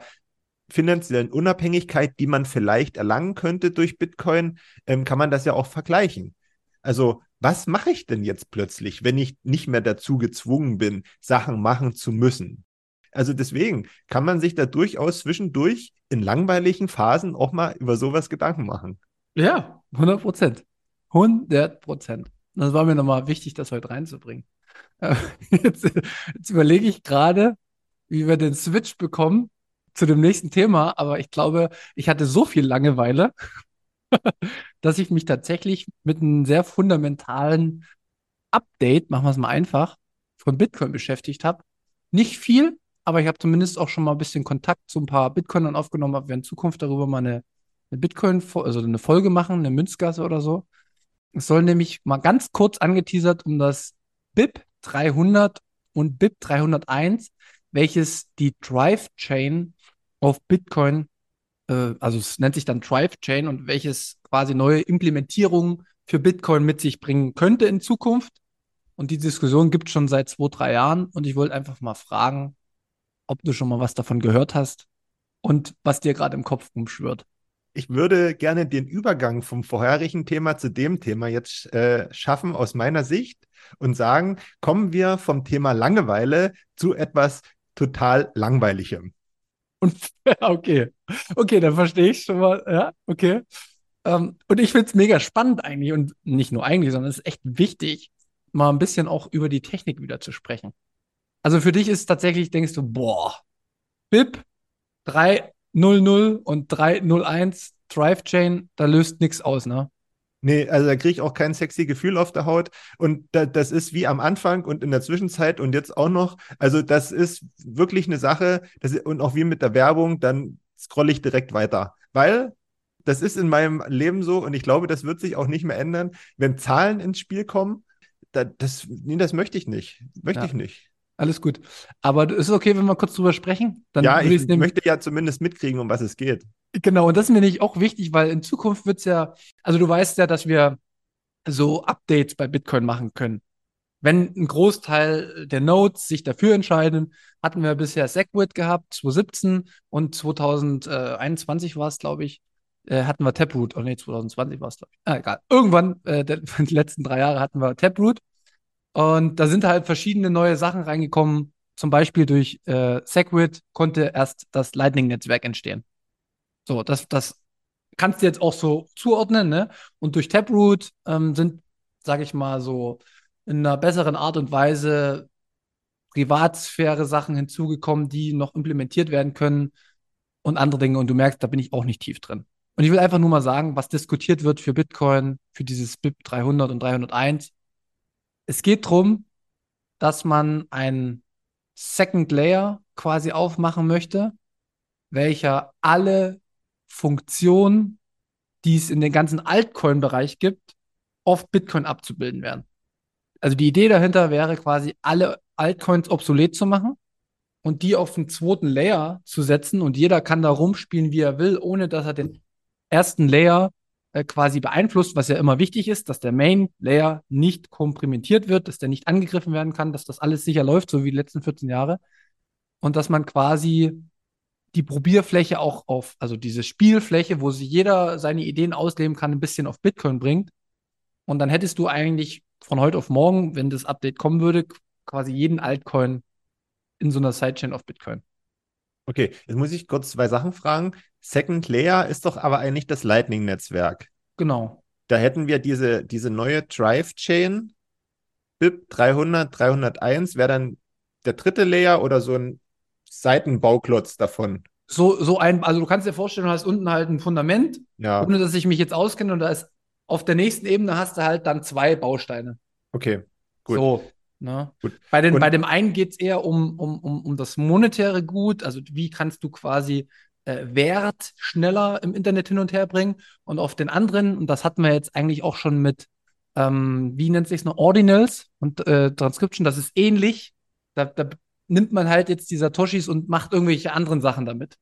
finanziellen Unabhängigkeit, die man vielleicht erlangen könnte durch Bitcoin, ähm, kann man das ja auch vergleichen. Also, was mache ich denn jetzt plötzlich, wenn ich nicht mehr dazu gezwungen bin, Sachen machen zu müssen? Also deswegen kann man sich da durchaus zwischendurch in langweiligen Phasen auch mal über sowas Gedanken machen. Ja, 100 Prozent. 100 Prozent. Das war mir nochmal wichtig, das heute reinzubringen. Jetzt, jetzt überlege ich gerade, wie wir den Switch bekommen zu dem nächsten Thema, aber ich glaube, ich hatte so viel Langeweile, dass ich mich tatsächlich mit einem sehr fundamentalen Update, machen wir es mal einfach, von Bitcoin beschäftigt habe. Nicht viel, aber ich habe zumindest auch schon mal ein bisschen Kontakt zu ein paar Bitcoinern aufgenommen, ob wir in Zukunft darüber mal eine, eine Bitcoin, also eine Folge machen, eine Münzgasse oder so. Es soll nämlich mal ganz kurz angeteasert um das BIP 300 und BIP 301, welches die Drive Chain auf Bitcoin, äh, also es nennt sich dann Drive Chain und welches quasi neue Implementierungen für Bitcoin mit sich bringen könnte in Zukunft. Und die Diskussion gibt es schon seit zwei, drei Jahren. Und ich wollte einfach mal fragen, ob du schon mal was davon gehört hast und was dir gerade im Kopf rumschwirrt. ich würde gerne den Übergang vom vorherigen Thema zu dem Thema jetzt äh, schaffen aus meiner Sicht und sagen, kommen wir vom Thema Langeweile zu etwas total Langweiligem. Und okay, okay, dann verstehe ich schon mal. Ja, okay. Ähm, und ich finde es mega spannend eigentlich und nicht nur eigentlich, sondern es ist echt wichtig, mal ein bisschen auch über die Technik wieder zu sprechen. Also für dich ist tatsächlich, denkst du, boah, BIP 300 und 301 Drive Chain, da löst nichts aus, ne? Nee, also da kriege ich auch kein sexy Gefühl auf der Haut. Und da, das ist wie am Anfang und in der Zwischenzeit und jetzt auch noch. Also, das ist wirklich eine Sache. Das, und auch wie mit der Werbung, dann scrolle ich direkt weiter. Weil das ist in meinem Leben so und ich glaube, das wird sich auch nicht mehr ändern. Wenn Zahlen ins Spiel kommen, da, das, nee, das möchte ich nicht. Möchte ja. ich nicht. Alles gut. Aber ist es okay, wenn wir kurz drüber sprechen? Dann ja, ich möchte ja zumindest mitkriegen, um was es geht. Genau, und das ist mir nicht auch wichtig, weil in Zukunft wird es ja, also du weißt ja, dass wir so Updates bei Bitcoin machen können. Wenn ein Großteil der Nodes sich dafür entscheiden, hatten wir bisher SegWit gehabt, 2017 und 2021 war es, glaube ich, äh, hatten wir Taproot. Oh nee, 2020 war es, glaube ich. Ah, egal. Irgendwann, äh, der, die letzten drei Jahre hatten wir Taproot. Und da sind halt verschiedene neue Sachen reingekommen. Zum Beispiel durch äh, SegWit konnte erst das Lightning-Netzwerk entstehen. So, das, das kannst du jetzt auch so zuordnen, ne? Und durch Taproot ähm, sind, sage ich mal, so in einer besseren Art und Weise Privatsphäre-Sachen hinzugekommen, die noch implementiert werden können und andere Dinge. Und du merkst, da bin ich auch nicht tief drin. Und ich will einfach nur mal sagen, was diskutiert wird für Bitcoin, für dieses BIP 300 und 301. Es geht darum, dass man ein Second Layer quasi aufmachen möchte, welcher alle Funktionen, die es in den ganzen Altcoin-Bereich gibt, auf Bitcoin abzubilden werden. Also die Idee dahinter wäre quasi, alle Altcoins obsolet zu machen und die auf den zweiten Layer zu setzen und jeder kann da rumspielen, wie er will, ohne dass er den ersten Layer äh, quasi beeinflusst, was ja immer wichtig ist, dass der Main Layer nicht komprimiert wird, dass der nicht angegriffen werden kann, dass das alles sicher läuft, so wie die letzten 14 Jahre. Und dass man quasi die Probierfläche auch auf, also diese Spielfläche, wo sich jeder seine Ideen ausleben kann, ein bisschen auf Bitcoin bringt. Und dann hättest du eigentlich von heute auf morgen, wenn das Update kommen würde, quasi jeden Altcoin in so einer Sidechain auf Bitcoin. Okay, jetzt muss ich kurz zwei Sachen fragen. Second Layer ist doch aber eigentlich das Lightning-Netzwerk. Genau. Da hätten wir diese, diese neue Drive-Chain, BIP 300, 301, wäre dann der dritte Layer oder so ein Seitenbauklotz davon. So, so ein, also du kannst dir vorstellen, du hast unten halt ein Fundament, ja. ohne dass ich mich jetzt auskenne, und da ist auf der nächsten Ebene hast du halt dann zwei Bausteine. Okay, gut. So, ne? gut. Bei, den, bei dem einen geht es eher um, um, um, um das monetäre Gut, also wie kannst du quasi äh, Wert schneller im Internet hin und her bringen. Und auf den anderen, und das hatten wir jetzt eigentlich auch schon mit, ähm, wie nennt sich es noch, Ordinals und äh, Transcription, das ist ähnlich. Da, da nimmt man halt jetzt die Satoshis und macht irgendwelche anderen Sachen damit.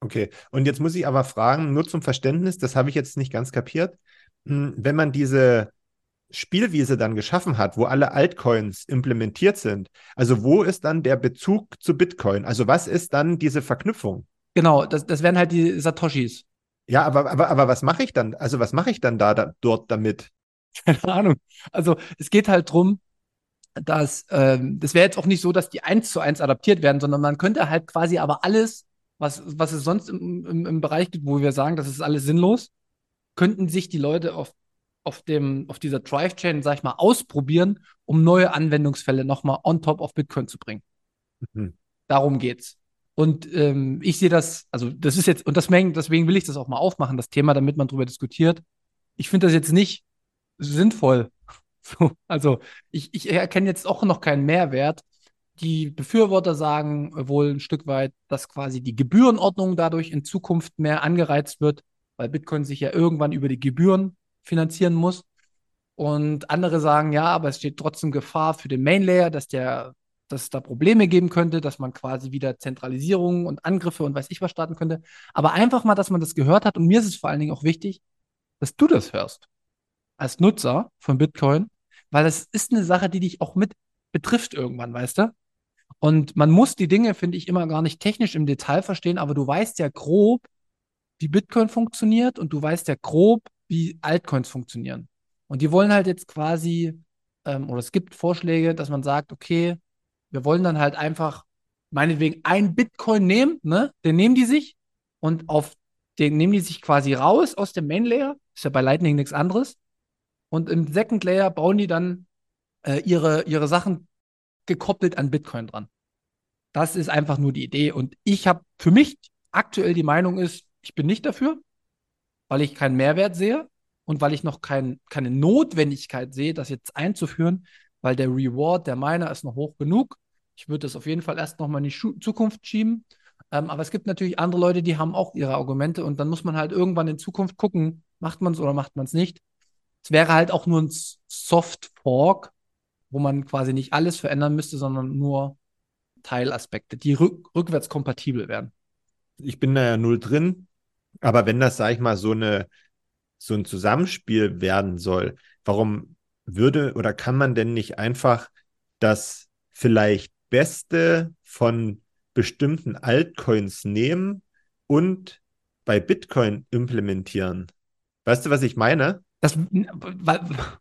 Okay, und jetzt muss ich aber fragen, nur zum Verständnis, das habe ich jetzt nicht ganz kapiert. Hm, wenn man diese Spielwiese dann geschaffen hat, wo alle Altcoins implementiert sind, also wo ist dann der Bezug zu Bitcoin? Also was ist dann diese Verknüpfung? Genau, das, das wären halt die Satoshis. Ja, aber, aber, aber was mache ich dann? Also was mache ich dann da, da dort damit? Keine Ahnung. Also es geht halt drum, dass ähm, das wäre jetzt auch nicht so, dass die eins zu eins adaptiert werden, sondern man könnte halt quasi aber alles, was, was es sonst im, im, im Bereich gibt, wo wir sagen, das ist alles sinnlos, könnten sich die Leute auf, auf, dem, auf dieser Drive-Chain, sag ich mal, ausprobieren, um neue Anwendungsfälle nochmal on top auf Bitcoin zu bringen. Mhm. Darum geht's. Und ähm, ich sehe das, also das ist jetzt, und deswegen, deswegen will ich das auch mal aufmachen, das Thema, damit man darüber diskutiert. Ich finde das jetzt nicht sinnvoll, so, also ich, ich erkenne jetzt auch noch keinen Mehrwert. Die Befürworter sagen wohl ein Stück weit, dass quasi die Gebührenordnung dadurch in Zukunft mehr angereizt wird, weil Bitcoin sich ja irgendwann über die Gebühren finanzieren muss. Und andere sagen, ja, aber es steht trotzdem Gefahr für den Main Layer, dass der, dass es da Probleme geben könnte, dass man quasi wieder Zentralisierung und Angriffe und weiß ich was starten könnte. Aber einfach mal, dass man das gehört hat. Und mir ist es vor allen Dingen auch wichtig, dass du das hörst. Als Nutzer von Bitcoin weil es ist eine Sache, die dich auch mit betrifft irgendwann, weißt du? Und man muss die Dinge, finde ich, immer gar nicht technisch im Detail verstehen, aber du weißt ja grob, wie Bitcoin funktioniert und du weißt ja grob, wie Altcoins funktionieren. Und die wollen halt jetzt quasi, ähm, oder es gibt Vorschläge, dass man sagt, okay, wir wollen dann halt einfach meinetwegen ein Bitcoin nehmen, ne? Den nehmen die sich und auf den nehmen die sich quasi raus aus dem Main Layer. Ist ja bei Lightning nichts anderes. Und im Second Layer bauen die dann äh, ihre, ihre Sachen gekoppelt an Bitcoin dran. Das ist einfach nur die Idee. Und ich habe für mich aktuell die Meinung ist, ich bin nicht dafür, weil ich keinen Mehrwert sehe und weil ich noch kein, keine Notwendigkeit sehe, das jetzt einzuführen, weil der Reward der Miner ist noch hoch genug. Ich würde das auf jeden Fall erst nochmal in die Schu Zukunft schieben. Ähm, aber es gibt natürlich andere Leute, die haben auch ihre Argumente und dann muss man halt irgendwann in Zukunft gucken, macht man es oder macht man es nicht. Es wäre halt auch nur ein Soft Fork, wo man quasi nicht alles verändern müsste, sondern nur Teilaspekte, die rück rückwärts kompatibel wären. Ich bin da ja null drin, aber wenn das, sag ich mal, so eine so ein Zusammenspiel werden soll, warum würde oder kann man denn nicht einfach das vielleicht Beste von bestimmten Altcoins nehmen und bei Bitcoin implementieren? Weißt du, was ich meine? Das,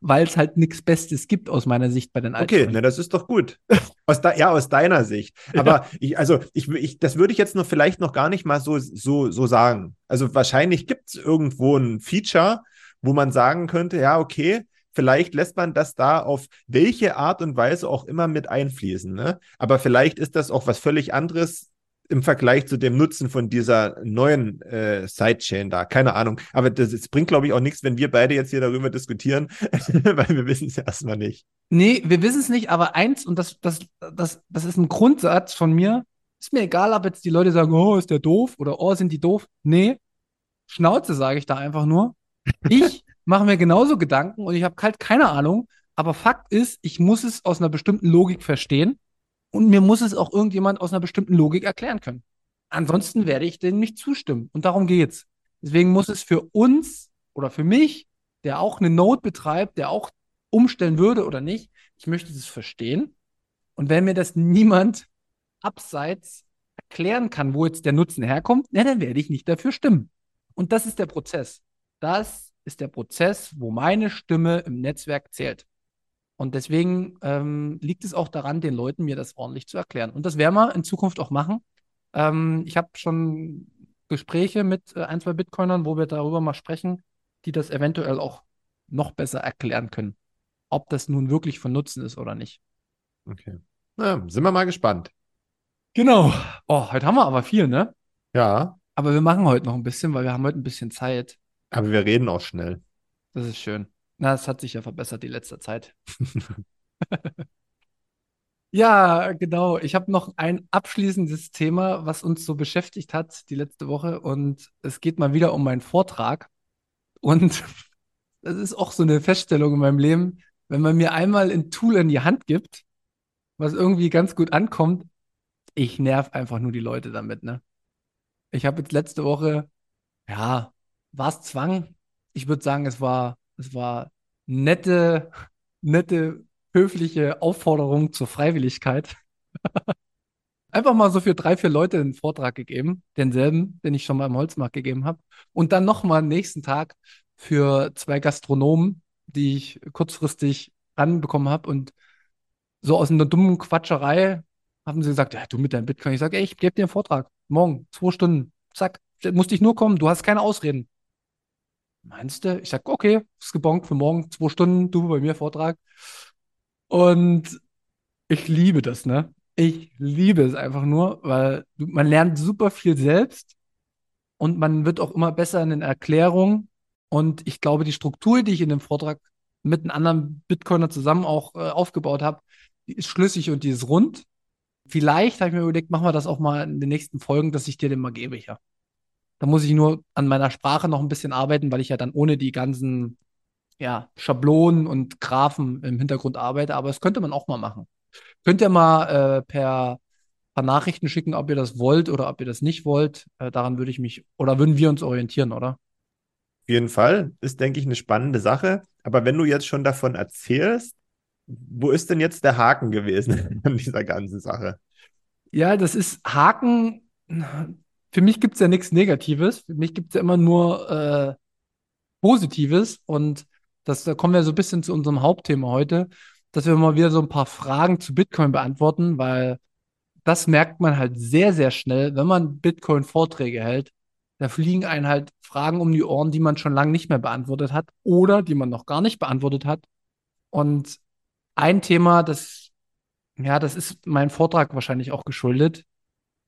weil es halt nichts Bestes gibt aus meiner Sicht bei den Altcoins. Okay, na, das ist doch gut. Aus de, ja, aus deiner Sicht. Aber ich, also ich, ich, das würde ich jetzt noch vielleicht noch gar nicht mal so, so, so sagen. Also wahrscheinlich gibt es irgendwo ein Feature, wo man sagen könnte, ja, okay, vielleicht lässt man das da auf welche Art und Weise auch immer mit einfließen. Ne? Aber vielleicht ist das auch was völlig anderes im Vergleich zu dem Nutzen von dieser neuen äh, Sidechain da. Keine Ahnung. Aber das, das bringt, glaube ich, auch nichts, wenn wir beide jetzt hier darüber diskutieren, weil wir wissen es erstmal nicht. Nee, wir wissen es nicht, aber eins, und das, das, das, das ist ein Grundsatz von mir, ist mir egal, ob jetzt die Leute sagen, oh, ist der doof oder oh, sind die doof. Nee, Schnauze sage ich da einfach nur. Ich mache mir genauso Gedanken und ich habe halt keine Ahnung. Aber Fakt ist, ich muss es aus einer bestimmten Logik verstehen und mir muss es auch irgendjemand aus einer bestimmten Logik erklären können. Ansonsten werde ich dem nicht zustimmen. Und darum geht's. Deswegen muss es für uns oder für mich, der auch eine Node betreibt, der auch umstellen würde oder nicht, ich möchte das verstehen. Und wenn mir das niemand abseits erklären kann, wo jetzt der Nutzen herkommt, na, dann werde ich nicht dafür stimmen. Und das ist der Prozess. Das ist der Prozess, wo meine Stimme im Netzwerk zählt. Und deswegen ähm, liegt es auch daran, den Leuten mir das ordentlich zu erklären. Und das werden wir in Zukunft auch machen. Ähm, ich habe schon Gespräche mit äh, ein, zwei Bitcoinern, wo wir darüber mal sprechen, die das eventuell auch noch besser erklären können. Ob das nun wirklich von Nutzen ist oder nicht. Okay. Na, sind wir mal gespannt. Genau. Oh, heute haben wir aber viel, ne? Ja. Aber wir machen heute noch ein bisschen, weil wir haben heute ein bisschen Zeit. Aber wir reden auch schnell. Das ist schön. Na, es hat sich ja verbessert die letzte Zeit. Ja, genau. Ich habe noch ein abschließendes Thema, was uns so beschäftigt hat die letzte Woche. Und es geht mal wieder um meinen Vortrag. Und das ist auch so eine Feststellung in meinem Leben. Wenn man mir einmal ein Tool in die Hand gibt, was irgendwie ganz gut ankommt, ich nerv einfach nur die Leute damit, ne? Ich habe jetzt letzte Woche, ja, war es Zwang? Ich würde sagen, es war es war nette, nette, höfliche Aufforderung zur Freiwilligkeit. Einfach mal so für drei, vier Leute einen Vortrag gegeben, denselben, den ich schon mal im Holzmarkt gegeben habe. Und dann nochmal am nächsten Tag für zwei Gastronomen, die ich kurzfristig ranbekommen habe. Und so aus einer dummen Quatscherei haben sie gesagt, ja, du mit deinem Bitcoin. Ich sage, ich gebe dir einen Vortrag. Morgen, zwei Stunden. Zack, musste ich nur kommen. Du hast keine Ausreden. Meinst du? Ich sag, okay, ist gebongt für morgen, zwei Stunden, du bei mir Vortrag. Und ich liebe das, ne? Ich liebe es einfach nur, weil man lernt super viel selbst und man wird auch immer besser in den Erklärungen. Und ich glaube, die Struktur, die ich in dem Vortrag mit einem anderen Bitcoiner zusammen auch äh, aufgebaut habe, die ist schlüssig und die ist rund. Vielleicht habe ich mir überlegt, machen wir das auch mal in den nächsten Folgen, dass ich dir den mal gebe hier. Da muss ich nur an meiner Sprache noch ein bisschen arbeiten, weil ich ja dann ohne die ganzen ja, Schablonen und Graphen im Hintergrund arbeite. Aber das könnte man auch mal machen. Könnt ihr mal äh, per, per Nachrichten schicken, ob ihr das wollt oder ob ihr das nicht wollt. Äh, daran würde ich mich oder würden wir uns orientieren, oder? Auf jeden Fall ist, denke ich, eine spannende Sache. Aber wenn du jetzt schon davon erzählst, wo ist denn jetzt der Haken gewesen an dieser ganzen Sache? Ja, das ist Haken für mich gibt es ja nichts Negatives. Für mich gibt es ja immer nur äh, Positives. Und das, da kommen wir so ein bisschen zu unserem Hauptthema heute, dass wir mal wieder so ein paar Fragen zu Bitcoin beantworten, weil das merkt man halt sehr, sehr schnell, wenn man Bitcoin-Vorträge hält. Da fliegen einen halt Fragen um die Ohren, die man schon lange nicht mehr beantwortet hat oder die man noch gar nicht beantwortet hat. Und ein Thema, das, ja, das ist mein Vortrag wahrscheinlich auch geschuldet.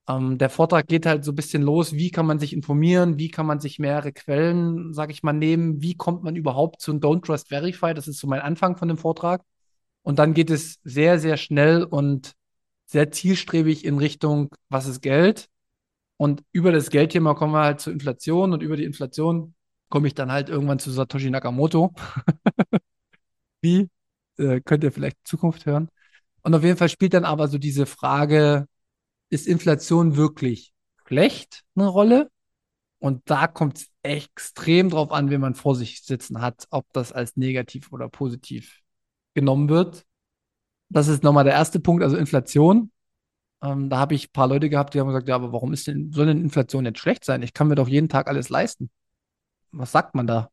Ähm, der Vortrag geht halt so ein bisschen los, wie kann man sich informieren, wie kann man sich mehrere Quellen, sage ich mal, nehmen, wie kommt man überhaupt zu Don't Trust Verify, das ist so mein Anfang von dem Vortrag. Und dann geht es sehr, sehr schnell und sehr zielstrebig in Richtung, was ist Geld? Und über das Geldthema kommen wir halt zur Inflation und über die Inflation komme ich dann halt irgendwann zu Satoshi Nakamoto. Wie? Äh, könnt ihr vielleicht Zukunft hören. Und auf jeden Fall spielt dann aber so diese Frage, ist Inflation wirklich schlecht eine Rolle? Und da kommt es extrem drauf an, wen man vor sich sitzen hat, ob das als negativ oder positiv genommen wird. Das ist nochmal der erste Punkt, also Inflation. Ähm, da habe ich ein paar Leute gehabt, die haben gesagt, ja, aber warum ist denn, soll denn Inflation jetzt schlecht sein? Ich kann mir doch jeden Tag alles leisten. Was sagt man da?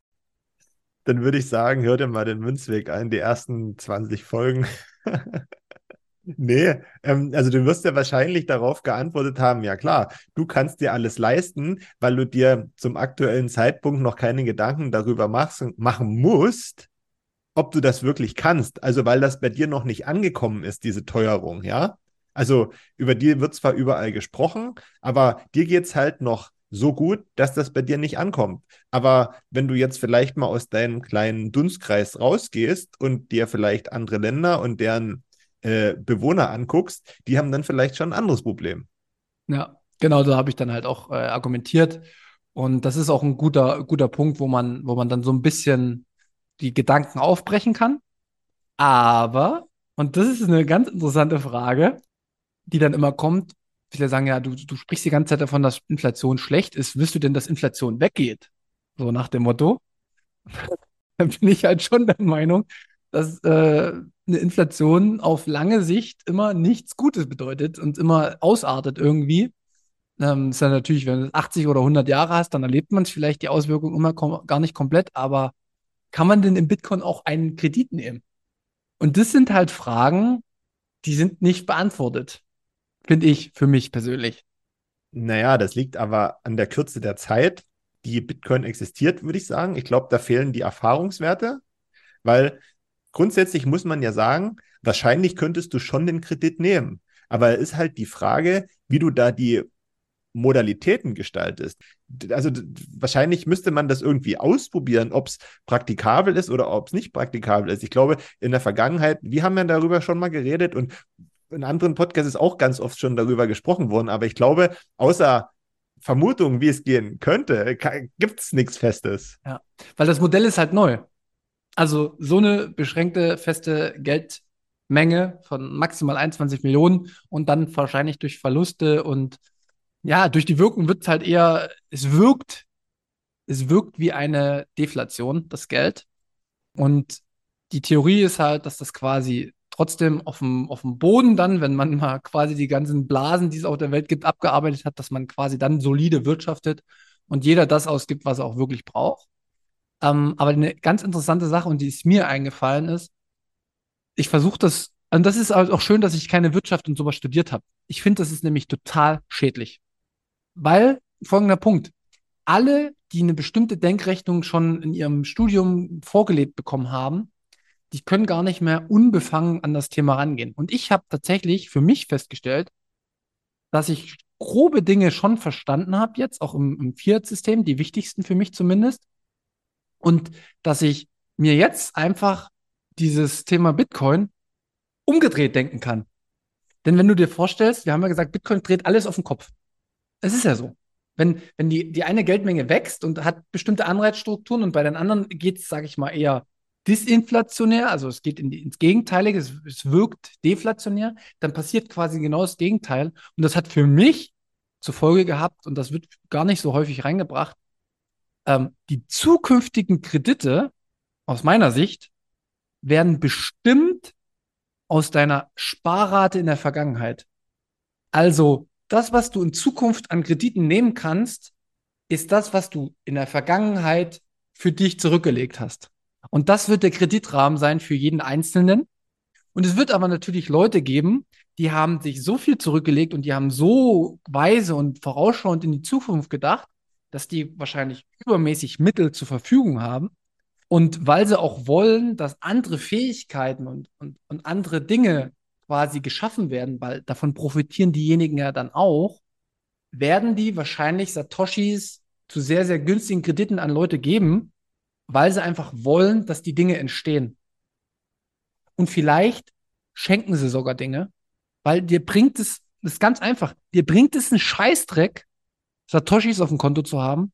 Dann würde ich sagen, hör dir mal den Münzweg ein, die ersten 20 Folgen. Nee, ähm, also du wirst ja wahrscheinlich darauf geantwortet haben, ja klar, du kannst dir alles leisten, weil du dir zum aktuellen Zeitpunkt noch keine Gedanken darüber machst, machen musst, ob du das wirklich kannst. Also weil das bei dir noch nicht angekommen ist, diese Teuerung, ja. Also über die wird zwar überall gesprochen, aber dir geht es halt noch so gut, dass das bei dir nicht ankommt. Aber wenn du jetzt vielleicht mal aus deinem kleinen Dunstkreis rausgehst und dir vielleicht andere Länder und deren äh, Bewohner anguckst, die haben dann vielleicht schon ein anderes Problem. Ja, genau, so habe ich dann halt auch äh, argumentiert. Und das ist auch ein guter, guter Punkt, wo man, wo man dann so ein bisschen die Gedanken aufbrechen kann. Aber, und das ist eine ganz interessante Frage, die dann immer kommt, viele sagen ja, du, du sprichst die ganze Zeit davon, dass Inflation schlecht ist. Willst du denn, dass Inflation weggeht? So nach dem Motto. dann bin ich halt schon der Meinung, dass äh, eine Inflation auf lange Sicht immer nichts Gutes bedeutet und immer ausartet irgendwie. Ähm, ist ja natürlich, wenn du 80 oder 100 Jahre hast, dann erlebt man es vielleicht die Auswirkungen immer gar nicht komplett, aber kann man denn im Bitcoin auch einen Kredit nehmen? Und das sind halt Fragen, die sind nicht beantwortet. Finde ich für mich persönlich. Naja, das liegt aber an der Kürze der Zeit, die Bitcoin existiert, würde ich sagen. Ich glaube, da fehlen die Erfahrungswerte, weil grundsätzlich muss man ja sagen, wahrscheinlich könntest du schon den Kredit nehmen. Aber es ist halt die Frage, wie du da die Modalitäten gestaltest. Also wahrscheinlich müsste man das irgendwie ausprobieren, ob es praktikabel ist oder ob es nicht praktikabel ist. Ich glaube, in der Vergangenheit, wir haben ja darüber schon mal geredet und in anderen Podcasts ist auch ganz oft schon darüber gesprochen worden, aber ich glaube, außer Vermutungen, wie es gehen könnte, gibt es nichts Festes. Ja, weil das Modell ist halt neu. Also so eine beschränkte feste Geldmenge von maximal 21 Millionen und dann wahrscheinlich durch Verluste und ja, durch die Wirkung wird es halt eher, es wirkt, es wirkt wie eine Deflation, das Geld. Und die Theorie ist halt, dass das quasi trotzdem auf dem, auf dem Boden dann, wenn man mal quasi die ganzen Blasen, die es auf der Welt gibt, abgearbeitet hat, dass man quasi dann solide wirtschaftet und jeder das ausgibt, was er auch wirklich braucht. Ähm, aber eine ganz interessante Sache und die ist mir eingefallen ist, ich versuche das, und das ist halt auch schön, dass ich keine Wirtschaft und sowas studiert habe. Ich finde, das ist nämlich total schädlich. Weil, folgender Punkt, alle, die eine bestimmte Denkrechnung schon in ihrem Studium vorgelebt bekommen haben, die können gar nicht mehr unbefangen an das Thema rangehen. Und ich habe tatsächlich für mich festgestellt, dass ich grobe Dinge schon verstanden habe jetzt, auch im, im Fiat-System, die wichtigsten für mich zumindest. Und dass ich mir jetzt einfach dieses Thema Bitcoin umgedreht denken kann. Denn wenn du dir vorstellst, wir haben ja gesagt, Bitcoin dreht alles auf den Kopf. Es ist ja so. Wenn, wenn die, die eine Geldmenge wächst und hat bestimmte Anreizstrukturen und bei den anderen geht es, sage ich mal, eher disinflationär, also es geht in die, ins Gegenteilige, es, es wirkt deflationär, dann passiert quasi genau das Gegenteil. Und das hat für mich zur Folge gehabt, und das wird gar nicht so häufig reingebracht, ähm, die zukünftigen Kredite aus meiner Sicht werden bestimmt aus deiner Sparrate in der Vergangenheit. Also das, was du in Zukunft an Krediten nehmen kannst, ist das, was du in der Vergangenheit für dich zurückgelegt hast. Und das wird der Kreditrahmen sein für jeden Einzelnen. Und es wird aber natürlich Leute geben, die haben sich so viel zurückgelegt und die haben so weise und vorausschauend in die Zukunft gedacht, dass die wahrscheinlich übermäßig Mittel zur Verfügung haben. Und weil sie auch wollen, dass andere Fähigkeiten und, und, und andere Dinge quasi geschaffen werden, weil davon profitieren diejenigen ja dann auch, werden die wahrscheinlich Satoshis zu sehr, sehr günstigen Krediten an Leute geben, weil sie einfach wollen, dass die Dinge entstehen. Und vielleicht schenken sie sogar Dinge, weil dir bringt es, das ist ganz einfach, dir bringt es einen Scheißdreck, Satoshis auf dem Konto zu haben,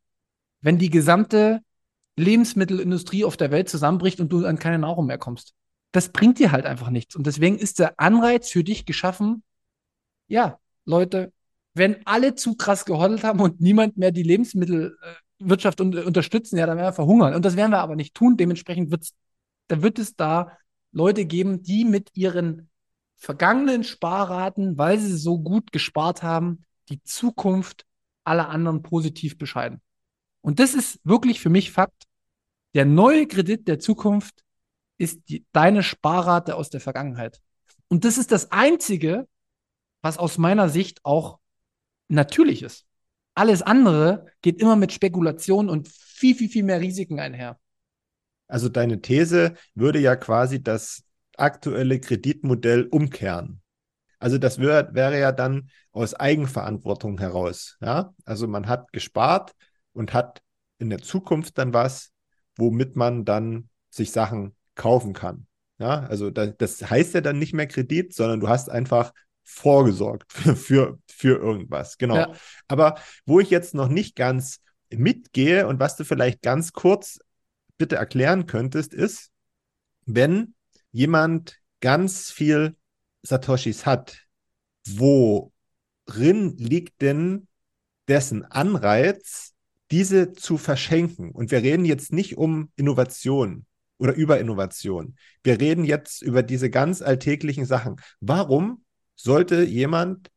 wenn die gesamte Lebensmittelindustrie auf der Welt zusammenbricht und du an keine Nahrung mehr kommst. Das bringt dir halt einfach nichts. Und deswegen ist der Anreiz für dich geschaffen, ja, Leute, wenn alle zu krass gehodelt haben und niemand mehr die Lebensmittelwirtschaft un unterstützen, ja, dann werden wir verhungern. Und das werden wir aber nicht tun. Dementsprechend wird's, da wird es da Leute geben, die mit ihren vergangenen Sparraten, weil sie so gut gespart haben, die Zukunft alle anderen positiv bescheiden. Und das ist wirklich für mich Fakt. Der neue Kredit der Zukunft ist die, deine Sparrate aus der Vergangenheit. Und das ist das Einzige, was aus meiner Sicht auch natürlich ist. Alles andere geht immer mit Spekulation und viel, viel, viel mehr Risiken einher. Also deine These würde ja quasi das aktuelle Kreditmodell umkehren. Also das wär, wäre ja dann aus Eigenverantwortung heraus. Ja? Also man hat gespart und hat in der Zukunft dann was, womit man dann sich Sachen kaufen kann. Ja, also da, das heißt ja dann nicht mehr Kredit, sondern du hast einfach vorgesorgt für, für, für irgendwas. Genau. Ja. Aber wo ich jetzt noch nicht ganz mitgehe und was du vielleicht ganz kurz bitte erklären könntest, ist, wenn jemand ganz viel Satoshis hat, worin liegt denn dessen Anreiz, diese zu verschenken? Und wir reden jetzt nicht um Innovation oder über Innovation. Wir reden jetzt über diese ganz alltäglichen Sachen. Warum sollte jemand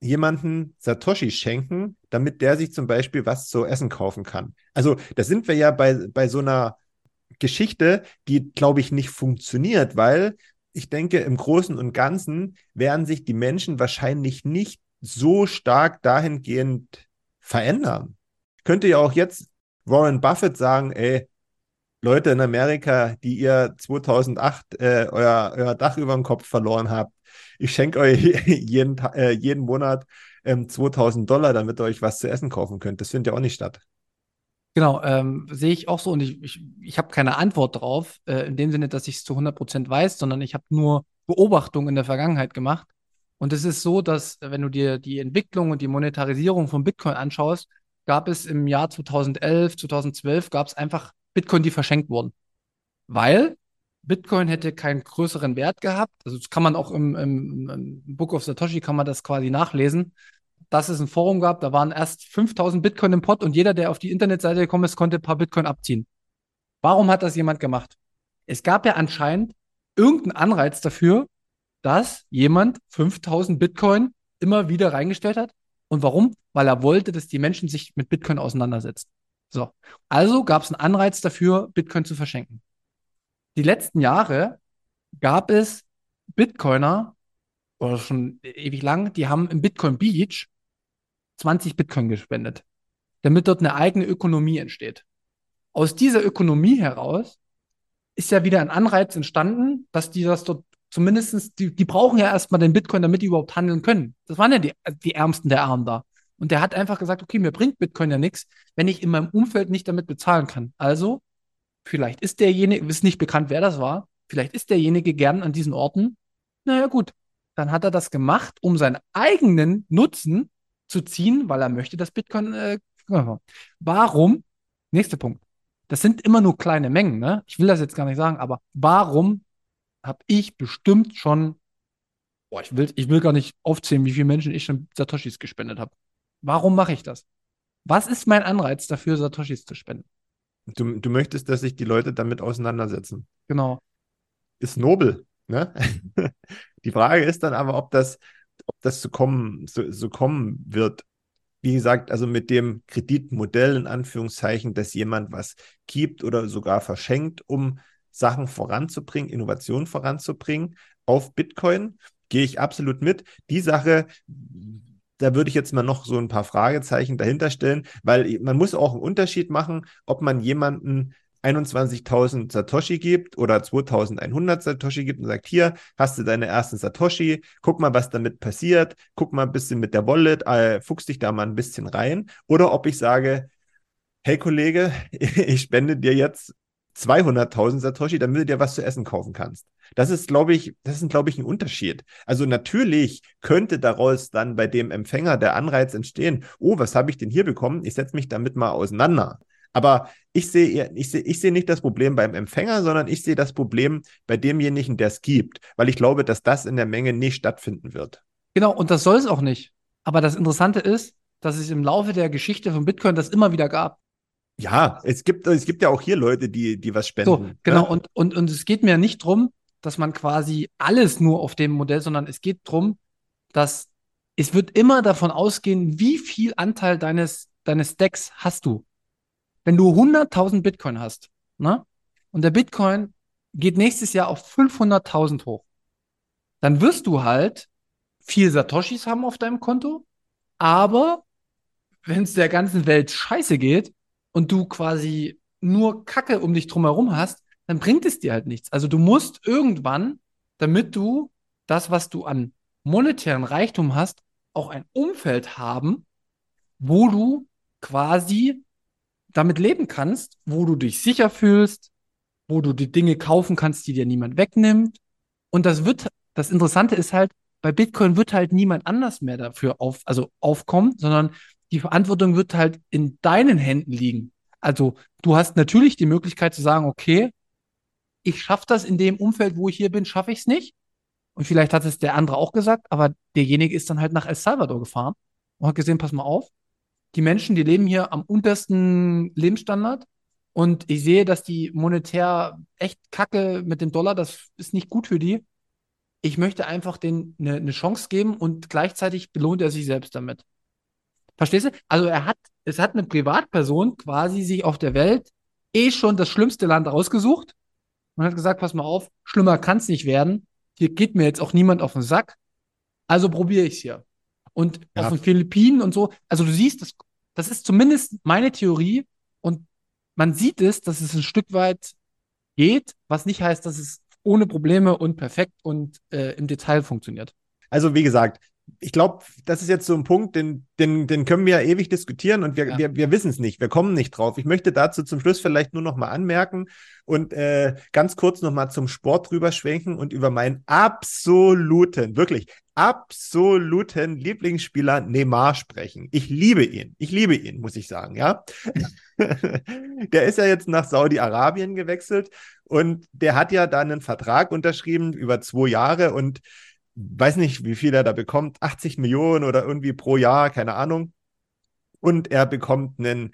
jemanden Satoshi schenken, damit der sich zum Beispiel was zu essen kaufen kann? Also, da sind wir ja bei, bei so einer Geschichte, die, glaube ich, nicht funktioniert, weil ich denke, im Großen und Ganzen werden sich die Menschen wahrscheinlich nicht so stark dahingehend verändern. Könnte ja auch jetzt Warren Buffett sagen, ey, Leute in Amerika, die ihr 2008 äh, euer, euer Dach über dem Kopf verloren habt, ich schenke euch jeden, äh, jeden Monat ähm, 2000 Dollar, damit ihr euch was zu essen kaufen könnt. Das findet ja auch nicht statt. Genau, ähm, sehe ich auch so und ich, ich, ich habe keine Antwort drauf, äh, in dem Sinne, dass ich es zu 100 Prozent weiß, sondern ich habe nur Beobachtungen in der Vergangenheit gemacht. Und es ist so, dass wenn du dir die Entwicklung und die Monetarisierung von Bitcoin anschaust, gab es im Jahr 2011, 2012 gab es einfach Bitcoin, die verschenkt wurden. Weil Bitcoin hätte keinen größeren Wert gehabt. Also das kann man auch im, im, im Book of Satoshi kann man das quasi nachlesen dass es ein Forum gab, da waren erst 5000 Bitcoin im Pot und jeder, der auf die Internetseite gekommen ist, konnte ein paar Bitcoin abziehen. Warum hat das jemand gemacht? Es gab ja anscheinend irgendeinen Anreiz dafür, dass jemand 5000 Bitcoin immer wieder reingestellt hat. Und warum? Weil er wollte, dass die Menschen sich mit Bitcoin auseinandersetzen. So. Also gab es einen Anreiz dafür, Bitcoin zu verschenken. Die letzten Jahre gab es Bitcoiner, oder schon ewig lang, die haben im Bitcoin Beach 20 Bitcoin gespendet, damit dort eine eigene Ökonomie entsteht. Aus dieser Ökonomie heraus ist ja wieder ein Anreiz entstanden, dass die das dort zumindestens die, die brauchen ja erstmal den Bitcoin, damit die überhaupt handeln können. Das waren ja die, die Ärmsten der Armen da. Und der hat einfach gesagt, okay, mir bringt Bitcoin ja nichts, wenn ich in meinem Umfeld nicht damit bezahlen kann. Also, vielleicht ist derjenige, ist nicht bekannt, wer das war, vielleicht ist derjenige gern an diesen Orten. Naja, gut. Dann hat er das gemacht, um seinen eigenen Nutzen zu ziehen, weil er möchte, dass Bitcoin. Äh, warum? Nächster Punkt. Das sind immer nur kleine Mengen, ne? Ich will das jetzt gar nicht sagen, aber warum habe ich bestimmt schon, boah, ich will, ich will gar nicht aufzählen, wie viele Menschen ich schon Satoshis gespendet habe. Warum mache ich das? Was ist mein Anreiz dafür, Satoshis zu spenden? Du, du möchtest, dass sich die Leute damit auseinandersetzen. Genau. Ist nobel, ne? die Frage ist dann aber, ob das ob das so kommen, so, so kommen wird. Wie gesagt, also mit dem Kreditmodell in Anführungszeichen, dass jemand was gibt oder sogar verschenkt, um Sachen voranzubringen, Innovation voranzubringen auf Bitcoin, gehe ich absolut mit. Die Sache, da würde ich jetzt mal noch so ein paar Fragezeichen dahinter stellen, weil man muss auch einen Unterschied machen, ob man jemanden 21.000 Satoshi gibt oder 2.100 Satoshi gibt und sagt, hier hast du deine ersten Satoshi, guck mal, was damit passiert, guck mal ein bisschen mit der Wallet, äh, fuchs dich da mal ein bisschen rein. Oder ob ich sage, hey Kollege, ich spende dir jetzt 200.000 Satoshi, damit du dir was zu essen kaufen kannst. Das ist, glaube ich, das ist, glaube ich, ein Unterschied. Also natürlich könnte daraus dann bei dem Empfänger der Anreiz entstehen, oh, was habe ich denn hier bekommen? Ich setze mich damit mal auseinander. Aber ich sehe ich sehe, ich sehe nicht das Problem beim Empfänger, sondern ich sehe das Problem bei demjenigen, der es gibt, weil ich glaube, dass das in der Menge nicht stattfinden wird. Genau, und das soll es auch nicht. Aber das Interessante ist, dass es im Laufe der Geschichte von Bitcoin das immer wieder gab. Ja, es gibt, es gibt ja auch hier Leute, die, die was spenden. So, genau, ne? und, und, und es geht mir nicht darum, dass man quasi alles nur auf dem Modell, sondern es geht darum, dass es wird immer davon ausgehen, wie viel Anteil deines, deines Stacks hast du. Wenn du 100.000 Bitcoin hast, ne? Und der Bitcoin geht nächstes Jahr auf 500.000 hoch, dann wirst du halt viel Satoshis haben auf deinem Konto, aber wenn es der ganzen Welt scheiße geht, und du quasi nur Kacke um dich drumherum hast, dann bringt es dir halt nichts. Also du musst irgendwann, damit du das, was du an monetären Reichtum hast, auch ein Umfeld haben, wo du quasi damit leben kannst, wo du dich sicher fühlst, wo du die Dinge kaufen kannst, die dir niemand wegnimmt. Und das wird, das Interessante ist halt, bei Bitcoin wird halt niemand anders mehr dafür auf, also aufkommen, sondern die Verantwortung wird halt in deinen Händen liegen. Also du hast natürlich die Möglichkeit zu sagen, okay, ich schaffe das in dem Umfeld, wo ich hier bin, schaffe ich es nicht. Und vielleicht hat es der andere auch gesagt, aber derjenige ist dann halt nach El Salvador gefahren und hat gesehen, pass mal auf, die Menschen, die leben hier am untersten Lebensstandard und ich sehe, dass die monetär echt kacke mit dem Dollar, das ist nicht gut für die. Ich möchte einfach denen eine, eine Chance geben und gleichzeitig belohnt er sich selbst damit. Verstehst du? Also er hat, es hat eine Privatperson quasi sich auf der Welt eh schon das schlimmste Land rausgesucht und hat gesagt, pass mal auf, schlimmer kann es nicht werden. Hier geht mir jetzt auch niemand auf den Sack. Also probiere ich es hier. Und ja. auf den Philippinen und so, also du siehst, das, das ist zumindest meine Theorie und man sieht es, dass es ein Stück weit geht, was nicht heißt, dass es ohne Probleme und perfekt und äh, im Detail funktioniert. Also wie gesagt, ich glaube, das ist jetzt so ein Punkt, den, den, den können wir ja ewig diskutieren und wir, ja. wir, wir wissen es nicht, wir kommen nicht drauf. Ich möchte dazu zum Schluss vielleicht nur noch mal anmerken und äh, ganz kurz noch mal zum Sport drüber schwenken und über meinen absoluten, wirklich absoluten Lieblingsspieler Neymar sprechen. Ich liebe ihn, ich liebe ihn, muss ich sagen, ja. der ist ja jetzt nach Saudi-Arabien gewechselt und der hat ja dann einen Vertrag unterschrieben über zwei Jahre und weiß nicht, wie viel er da bekommt, 80 Millionen oder irgendwie pro Jahr, keine Ahnung. Und er bekommt einen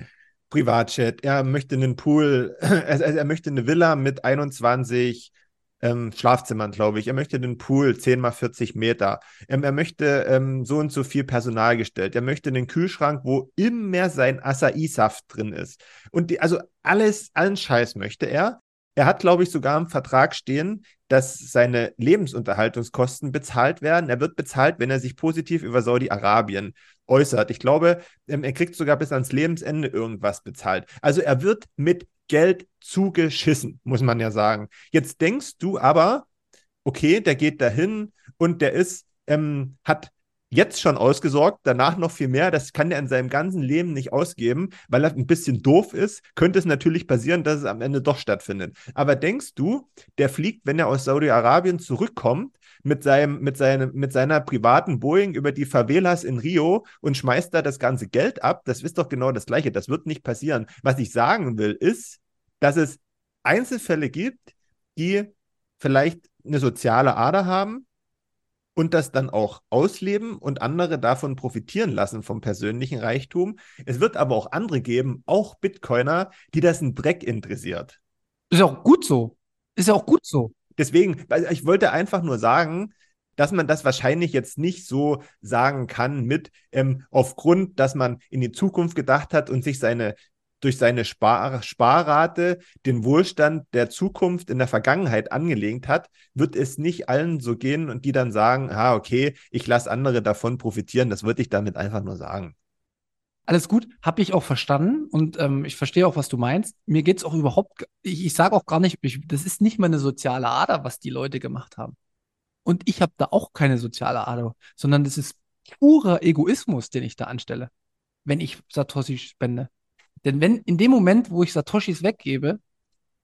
Privatjet, er möchte einen Pool, also er möchte eine Villa mit 21 ähm, Schlafzimmern, glaube ich. Er möchte den Pool 10 mal 40 Meter. Ähm, er möchte ähm, so und so viel Personal gestellt. Er möchte einen Kühlschrank, wo immer sein Acai-Saft drin ist. Und die, also alles, allen Scheiß möchte er. Er hat, glaube ich, sogar im Vertrag stehen, dass seine Lebensunterhaltungskosten bezahlt werden. Er wird bezahlt, wenn er sich positiv über Saudi-Arabien äußert. Ich glaube, ähm, er kriegt sogar bis ans Lebensende irgendwas bezahlt. Also er wird mit Geld zugeschissen, muss man ja sagen. Jetzt denkst du aber, okay, der geht dahin und der ist, ähm, hat jetzt schon ausgesorgt, danach noch viel mehr. Das kann er in seinem ganzen Leben nicht ausgeben, weil er ein bisschen doof ist. Könnte es natürlich passieren, dass es am Ende doch stattfindet. Aber denkst du, der fliegt, wenn er aus Saudi-Arabien zurückkommt, mit, seinem, mit, seinem, mit seiner privaten Boeing über die Favelas in Rio und schmeißt da das ganze Geld ab? Das ist doch genau das Gleiche. Das wird nicht passieren. Was ich sagen will, ist, dass es Einzelfälle gibt, die vielleicht eine soziale Ader haben, und das dann auch ausleben und andere davon profitieren lassen vom persönlichen Reichtum. Es wird aber auch andere geben, auch Bitcoiner, die das ein Dreck interessiert. Ist ja auch gut so. Ist ja auch gut so. Deswegen, ich wollte einfach nur sagen, dass man das wahrscheinlich jetzt nicht so sagen kann mit ähm, aufgrund, dass man in die Zukunft gedacht hat und sich seine durch seine Spar Sparrate den Wohlstand der Zukunft in der Vergangenheit angelegt hat, wird es nicht allen so gehen und die dann sagen, ah, okay, ich lasse andere davon profitieren. Das würde ich damit einfach nur sagen. Alles gut, habe ich auch verstanden und ähm, ich verstehe auch, was du meinst. Mir geht es auch überhaupt, ich, ich sage auch gar nicht, ich, das ist nicht meine soziale Ader, was die Leute gemacht haben. Und ich habe da auch keine soziale Ader, sondern das ist purer Egoismus, den ich da anstelle, wenn ich Satoshi spende. Denn wenn in dem Moment, wo ich Satoshis weggebe,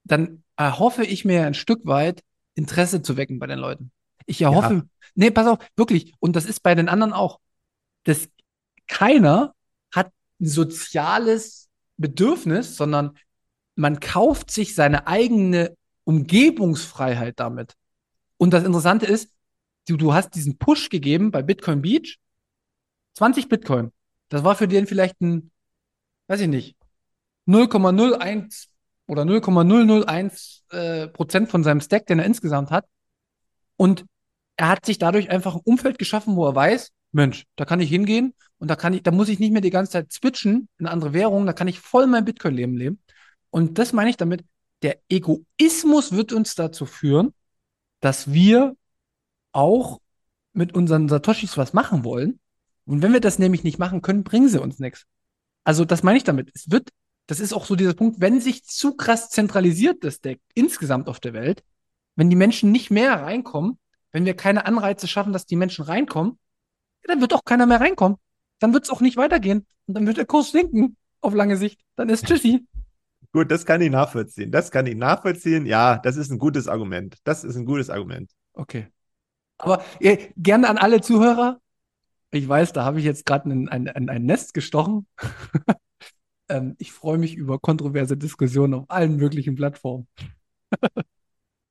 dann erhoffe ich mir ein Stück weit Interesse zu wecken bei den Leuten. Ich erhoffe, ja. nee, pass auf, wirklich, und das ist bei den anderen auch, dass keiner hat ein soziales Bedürfnis, sondern man kauft sich seine eigene Umgebungsfreiheit damit. Und das Interessante ist, du, du hast diesen Push gegeben bei Bitcoin Beach, 20 Bitcoin. Das war für den vielleicht ein, weiß ich nicht, 0,01 oder 0,001 äh, Prozent von seinem Stack, den er insgesamt hat. Und er hat sich dadurch einfach ein Umfeld geschaffen, wo er weiß, Mensch, da kann ich hingehen und da kann ich, da muss ich nicht mehr die ganze Zeit switchen in andere Währungen, da kann ich voll mein Bitcoin-Leben leben. Und das meine ich damit, der Egoismus wird uns dazu führen, dass wir auch mit unseren Satoshis was machen wollen. Und wenn wir das nämlich nicht machen können, bringen sie uns nichts. Also das meine ich damit. Es wird das ist auch so dieser Punkt, wenn sich zu krass zentralisiert das Deck insgesamt auf der Welt, wenn die Menschen nicht mehr reinkommen, wenn wir keine Anreize schaffen, dass die Menschen reinkommen, ja, dann wird auch keiner mehr reinkommen. Dann wird es auch nicht weitergehen. Und dann wird der Kurs sinken auf lange Sicht. Dann ist Tschüssi. Gut, das kann ich nachvollziehen. Das kann ich nachvollziehen. Ja, das ist ein gutes Argument. Das ist ein gutes Argument. Okay. Aber äh, gerne an alle Zuhörer. Ich weiß, da habe ich jetzt gerade ein, ein, ein Nest gestochen. ähm, ich freue mich über kontroverse Diskussionen auf allen möglichen Plattformen.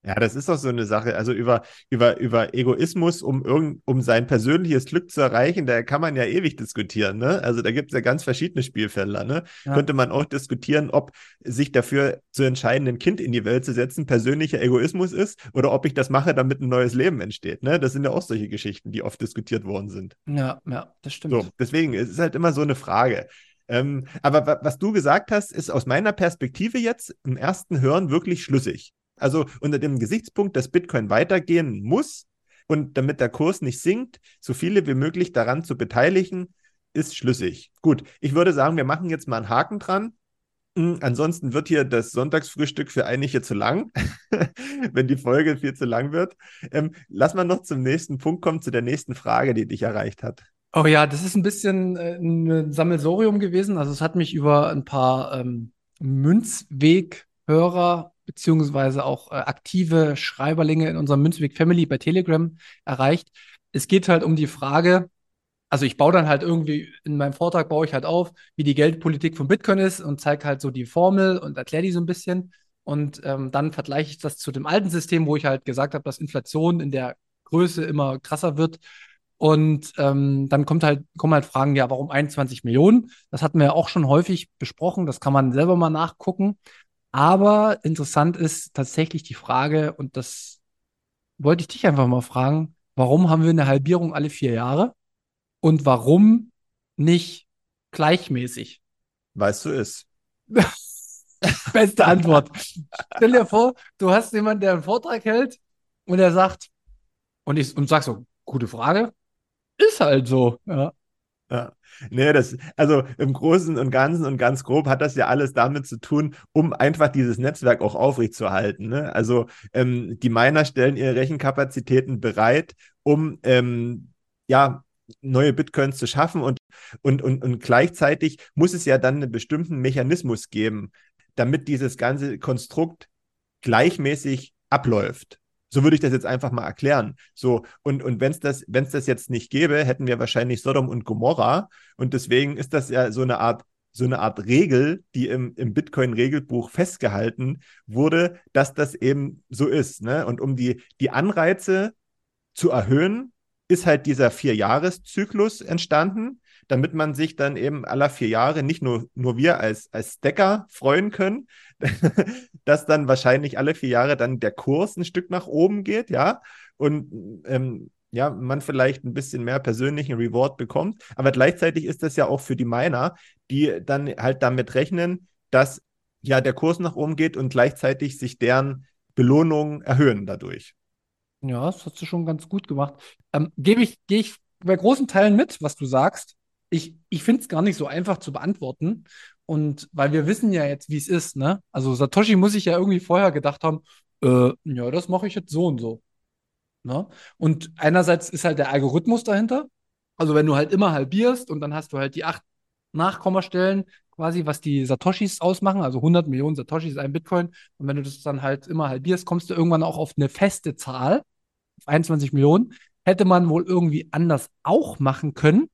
Ja, das ist doch so eine Sache. Also über, über, über Egoismus, um, irgend, um sein persönliches Glück zu erreichen, da kann man ja ewig diskutieren. Ne? Also da gibt es ja ganz verschiedene Spielfelder. Ne? Ja. Könnte man auch diskutieren, ob sich dafür zu entscheiden, ein Kind in die Welt zu setzen, persönlicher Egoismus ist oder ob ich das mache, damit ein neues Leben entsteht. Ne? Das sind ja auch solche Geschichten, die oft diskutiert worden sind. Ja, ja, das stimmt. So, deswegen, es ist halt immer so eine Frage. Ähm, aber was du gesagt hast, ist aus meiner Perspektive jetzt im ersten Hören wirklich schlüssig. Also unter dem Gesichtspunkt, dass Bitcoin weitergehen muss und damit der Kurs nicht sinkt, so viele wie möglich daran zu beteiligen, ist schlüssig. Gut, ich würde sagen, wir machen jetzt mal einen Haken dran. Hm, ansonsten wird hier das Sonntagsfrühstück für einige zu lang, wenn die Folge viel zu lang wird. Ähm, lass mal noch zum nächsten Punkt kommen, zu der nächsten Frage, die dich erreicht hat. Oh ja, das ist ein bisschen äh, ein Sammelsorium gewesen. Also es hat mich über ein paar ähm, Münzweg-Hörer beziehungsweise auch äh, aktive Schreiberlinge in unserer Münzweg Family bei Telegram erreicht. Es geht halt um die Frage, also ich baue dann halt irgendwie in meinem Vortrag baue ich halt auf, wie die Geldpolitik von Bitcoin ist und zeige halt so die Formel und erkläre die so ein bisschen. Und ähm, dann vergleiche ich das zu dem alten System, wo ich halt gesagt habe, dass Inflation in der Größe immer krasser wird und ähm, dann kommt halt, kommen halt Fragen, ja, warum 21 Millionen? Das hatten wir ja auch schon häufig besprochen, das kann man selber mal nachgucken. Aber interessant ist tatsächlich die Frage, und das wollte ich dich einfach mal fragen, warum haben wir eine Halbierung alle vier Jahre? Und warum nicht gleichmäßig? Weißt du es. Beste Antwort. Stell dir vor, du hast jemanden, der einen Vortrag hält und er sagt, und ich und sag so, gute Frage, ist halt so, ja. Ja. Nee, das, also im Großen und Ganzen und ganz grob hat das ja alles damit zu tun, um einfach dieses Netzwerk auch aufrechtzuerhalten. Ne? Also ähm, die Miner stellen ihre Rechenkapazitäten bereit, um ähm, ja neue Bitcoins zu schaffen und, und, und, und gleichzeitig muss es ja dann einen bestimmten Mechanismus geben, damit dieses ganze Konstrukt gleichmäßig abläuft. So würde ich das jetzt einfach mal erklären. So, und, und wenn es das, wenn es das jetzt nicht gäbe, hätten wir wahrscheinlich Sodom und Gomorra. Und deswegen ist das ja so eine Art, so eine Art Regel, die im, im Bitcoin-Regelbuch festgehalten wurde, dass das eben so ist. Ne? Und um die, die Anreize zu erhöhen, ist halt dieser Vier-Jahres-Zyklus entstanden, damit man sich dann eben aller vier Jahre nicht nur, nur wir als, als Stacker freuen können, dass dann wahrscheinlich alle vier Jahre dann der Kurs ein Stück nach oben geht, ja. Und ähm, ja, man vielleicht ein bisschen mehr persönlichen Reward bekommt. Aber gleichzeitig ist das ja auch für die Miner, die dann halt damit rechnen, dass ja der Kurs nach oben geht und gleichzeitig sich deren Belohnungen erhöhen dadurch. Ja, das hast du schon ganz gut gemacht. Ähm, Gebe ich, gehe ich bei großen Teilen mit, was du sagst. Ich, ich finde es gar nicht so einfach zu beantworten. Und weil wir wissen ja jetzt, wie es ist, ne? Also Satoshi muss sich ja irgendwie vorher gedacht haben, äh, ja, das mache ich jetzt so und so. Ne? Und einerseits ist halt der Algorithmus dahinter. Also wenn du halt immer halbierst und dann hast du halt die acht Nachkommastellen quasi, was die Satoshis ausmachen, also 100 Millionen Satoshis ein Bitcoin. Und wenn du das dann halt immer halbierst, kommst du irgendwann auch auf eine feste Zahl, auf 21 Millionen. Hätte man wohl irgendwie anders auch machen können,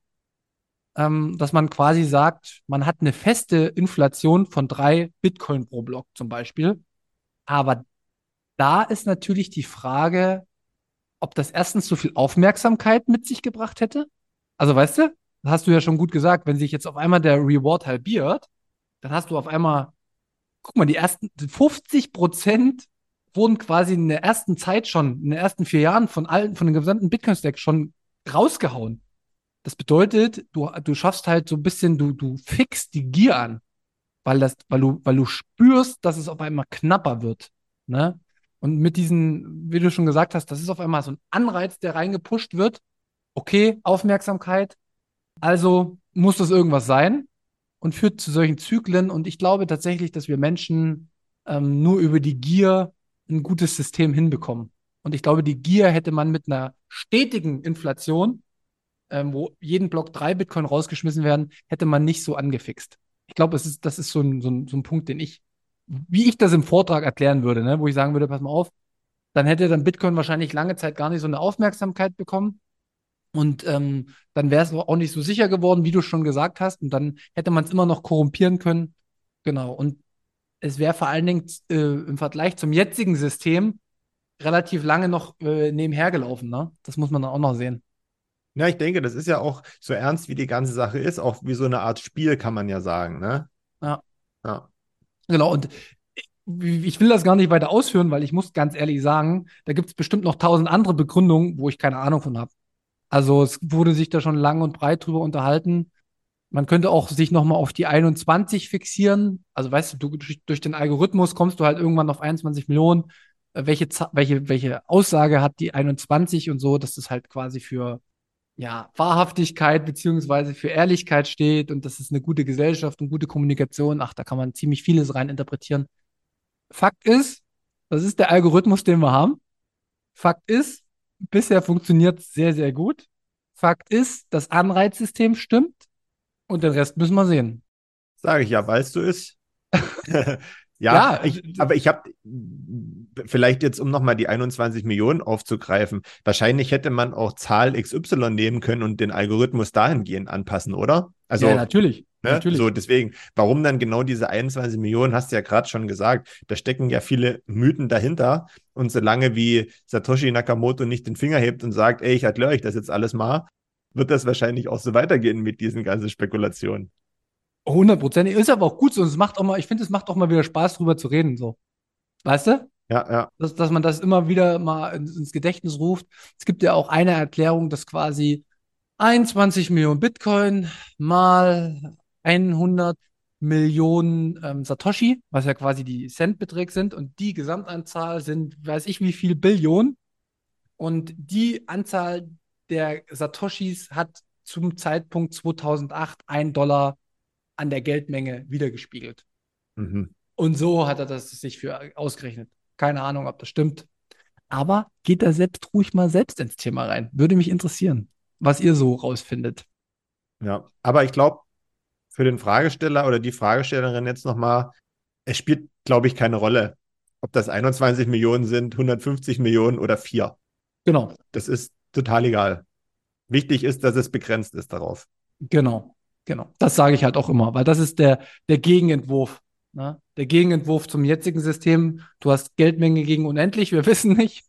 ähm, dass man quasi sagt, man hat eine feste Inflation von drei Bitcoin pro Block zum Beispiel. Aber da ist natürlich die Frage, ob das erstens so viel Aufmerksamkeit mit sich gebracht hätte. Also weißt du, das hast du ja schon gut gesagt, wenn sich jetzt auf einmal der Reward halbiert, dann hast du auf einmal, guck mal, die ersten 50 Prozent wurden quasi in der ersten Zeit schon, in den ersten vier Jahren von allen, von dem gesamten Bitcoin-Stack schon rausgehauen. Das bedeutet, du, du schaffst halt so ein bisschen, du, du fixst die Gier an, weil das, weil du, weil du spürst, dass es auf einmal knapper wird. Ne? Und mit diesen, wie du schon gesagt hast, das ist auf einmal so ein Anreiz, der reingepusht wird. Okay, Aufmerksamkeit. Also muss das irgendwas sein und führt zu solchen Zyklen. Und ich glaube tatsächlich, dass wir Menschen ähm, nur über die Gier ein gutes System hinbekommen. Und ich glaube, die Gier hätte man mit einer stetigen Inflation, ähm, wo jeden Block drei Bitcoin rausgeschmissen werden, hätte man nicht so angefixt. Ich glaube, ist, das ist so ein, so ein, so ein Punkt, den ich wie ich das im Vortrag erklären würde, ne, wo ich sagen würde, pass mal auf, dann hätte dann Bitcoin wahrscheinlich lange Zeit gar nicht so eine Aufmerksamkeit bekommen. Und ähm, dann wäre es auch nicht so sicher geworden, wie du schon gesagt hast. Und dann hätte man es immer noch korrumpieren können. Genau. Und es wäre vor allen Dingen äh, im Vergleich zum jetzigen System relativ lange noch äh, nebenher gelaufen. Ne? Das muss man dann auch noch sehen. Ja, ich denke, das ist ja auch so ernst, wie die ganze Sache ist, auch wie so eine Art Spiel, kann man ja sagen. Ne? Ja. Ja. Genau, und ich will das gar nicht weiter ausführen, weil ich muss ganz ehrlich sagen, da gibt es bestimmt noch tausend andere Begründungen, wo ich keine Ahnung von habe. Also es wurde sich da schon lang und breit drüber unterhalten. Man könnte auch sich nochmal auf die 21 fixieren. Also weißt du, du durch, durch, den Algorithmus kommst du halt irgendwann auf 21 Millionen. Äh, welche, welche, welche Aussage hat die 21 und so, dass das halt quasi für ja, Wahrhaftigkeit beziehungsweise für Ehrlichkeit steht und das ist eine gute Gesellschaft und gute Kommunikation. Ach, da kann man ziemlich vieles rein interpretieren. Fakt ist, das ist der Algorithmus, den wir haben. Fakt ist, bisher funktioniert es sehr, sehr gut. Fakt ist, das Anreizsystem stimmt und den Rest müssen wir sehen. Sage ich ja, weißt du es? Ja, ja ich, aber ich habe vielleicht jetzt, um nochmal die 21 Millionen aufzugreifen, wahrscheinlich hätte man auch Zahl XY nehmen können und den Algorithmus dahingehend anpassen, oder? Also, ja, natürlich. Ne? natürlich. So, deswegen, warum dann genau diese 21 Millionen, hast du ja gerade schon gesagt, da stecken ja viele Mythen dahinter. Und solange wie Satoshi Nakamoto nicht den Finger hebt und sagt, ey, ich erkläre euch das jetzt alles mal, wird das wahrscheinlich auch so weitergehen mit diesen ganzen Spekulationen. Hundertprozentig. Ist aber auch gut so. Und es macht auch mal, ich finde, es macht auch mal wieder Spaß, drüber zu reden. So. Weißt du? Ja, ja. Dass, dass man das immer wieder mal ins, Gedächtnis ruft. Es gibt ja auch eine Erklärung, dass quasi 21 Millionen Bitcoin mal 100 Millionen ähm, Satoshi, was ja quasi die Centbeträge sind, und die Gesamtanzahl sind, weiß ich wie viel Billionen. Und die Anzahl der Satoshis hat zum Zeitpunkt 2008 ein Dollar an der Geldmenge wiedergespiegelt. Mhm. Und so hat er das sich für ausgerechnet. Keine Ahnung, ob das stimmt. Aber geht da selbst ruhig mal selbst ins Thema rein. Würde mich interessieren, was ihr so rausfindet. Ja, aber ich glaube, für den Fragesteller oder die Fragestellerin jetzt nochmal, es spielt, glaube ich, keine Rolle, ob das 21 Millionen sind, 150 Millionen oder vier. Genau. Das ist total egal. Wichtig ist, dass es begrenzt ist darauf. Genau. Genau, das sage ich halt auch immer, weil das ist der, der Gegenentwurf. Ne? Der Gegenentwurf zum jetzigen System. Du hast Geldmenge gegen unendlich, wir wissen nicht,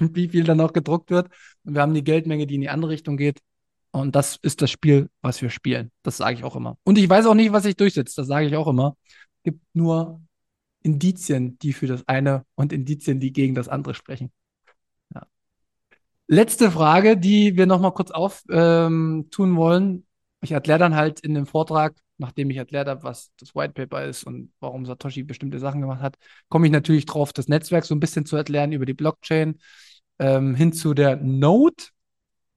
wie viel dann noch gedruckt wird. Und wir haben die Geldmenge, die in die andere Richtung geht. Und das ist das Spiel, was wir spielen. Das sage ich auch immer. Und ich weiß auch nicht, was sich durchsetzt. Das sage ich auch immer. Es gibt nur Indizien, die für das eine und Indizien, die gegen das andere sprechen. Ja. Letzte Frage, die wir noch mal kurz auftun ähm, tun wollen. Ich erkläre dann halt in dem Vortrag, nachdem ich erklärt habe, was das White Paper ist und warum Satoshi bestimmte Sachen gemacht hat, komme ich natürlich drauf, das Netzwerk so ein bisschen zu erklären über die Blockchain ähm, hin zu der Node.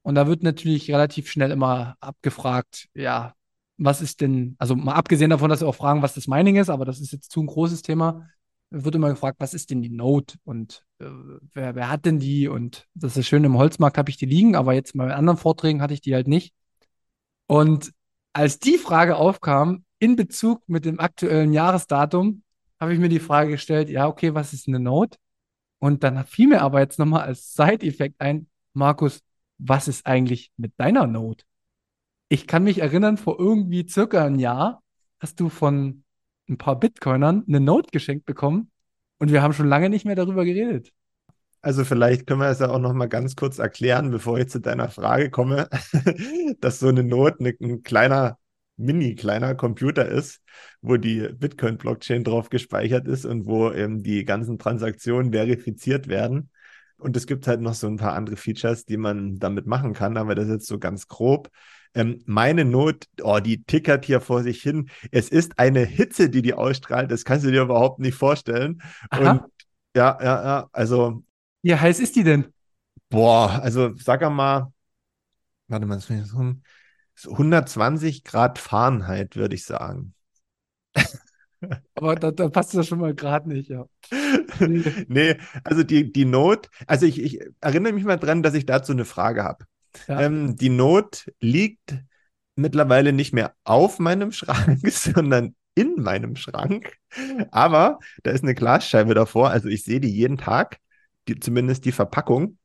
Und da wird natürlich relativ schnell immer abgefragt, ja, was ist denn, also mal abgesehen davon, dass wir auch fragen, was das Mining ist, aber das ist jetzt zu ein großes Thema, wird immer gefragt, was ist denn die Node und äh, wer, wer hat denn die? Und das ist schön, im Holzmarkt habe ich die liegen, aber jetzt bei anderen Vorträgen hatte ich die halt nicht. Und als die Frage aufkam, in Bezug mit dem aktuellen Jahresdatum, habe ich mir die Frage gestellt, ja, okay, was ist eine Node? Und dann fiel mir aber jetzt nochmal als Side-Effekt ein, Markus, was ist eigentlich mit deiner Node? Ich kann mich erinnern, vor irgendwie circa ein Jahr hast du von ein paar Bitcoinern eine Note geschenkt bekommen und wir haben schon lange nicht mehr darüber geredet. Also vielleicht können wir es ja auch noch mal ganz kurz erklären, bevor ich zu deiner Frage komme, dass so eine Note eine, ein kleiner, mini kleiner Computer ist, wo die Bitcoin-Blockchain drauf gespeichert ist und wo eben die ganzen Transaktionen verifiziert werden. Und es gibt halt noch so ein paar andere Features, die man damit machen kann, aber das ist jetzt so ganz grob. Ähm, meine Not, oh, die tickert hier vor sich hin. Es ist eine Hitze, die die ausstrahlt. Das kannst du dir überhaupt nicht vorstellen. Aha. Und ja, ja, ja, also. Wie heiß ist die denn? Boah, also sag mal, warte mal, 120 Grad Fahrenheit, würde ich sagen. Aber da, da passt das schon mal gerade nicht, ja. nee, also die, die Not, also ich, ich erinnere mich mal dran, dass ich dazu eine Frage habe. Ja. Ähm, die Not liegt mittlerweile nicht mehr auf meinem Schrank, sondern in meinem Schrank. Aber da ist eine Glasscheibe davor, also ich sehe die jeden Tag, die, zumindest die Verpackung.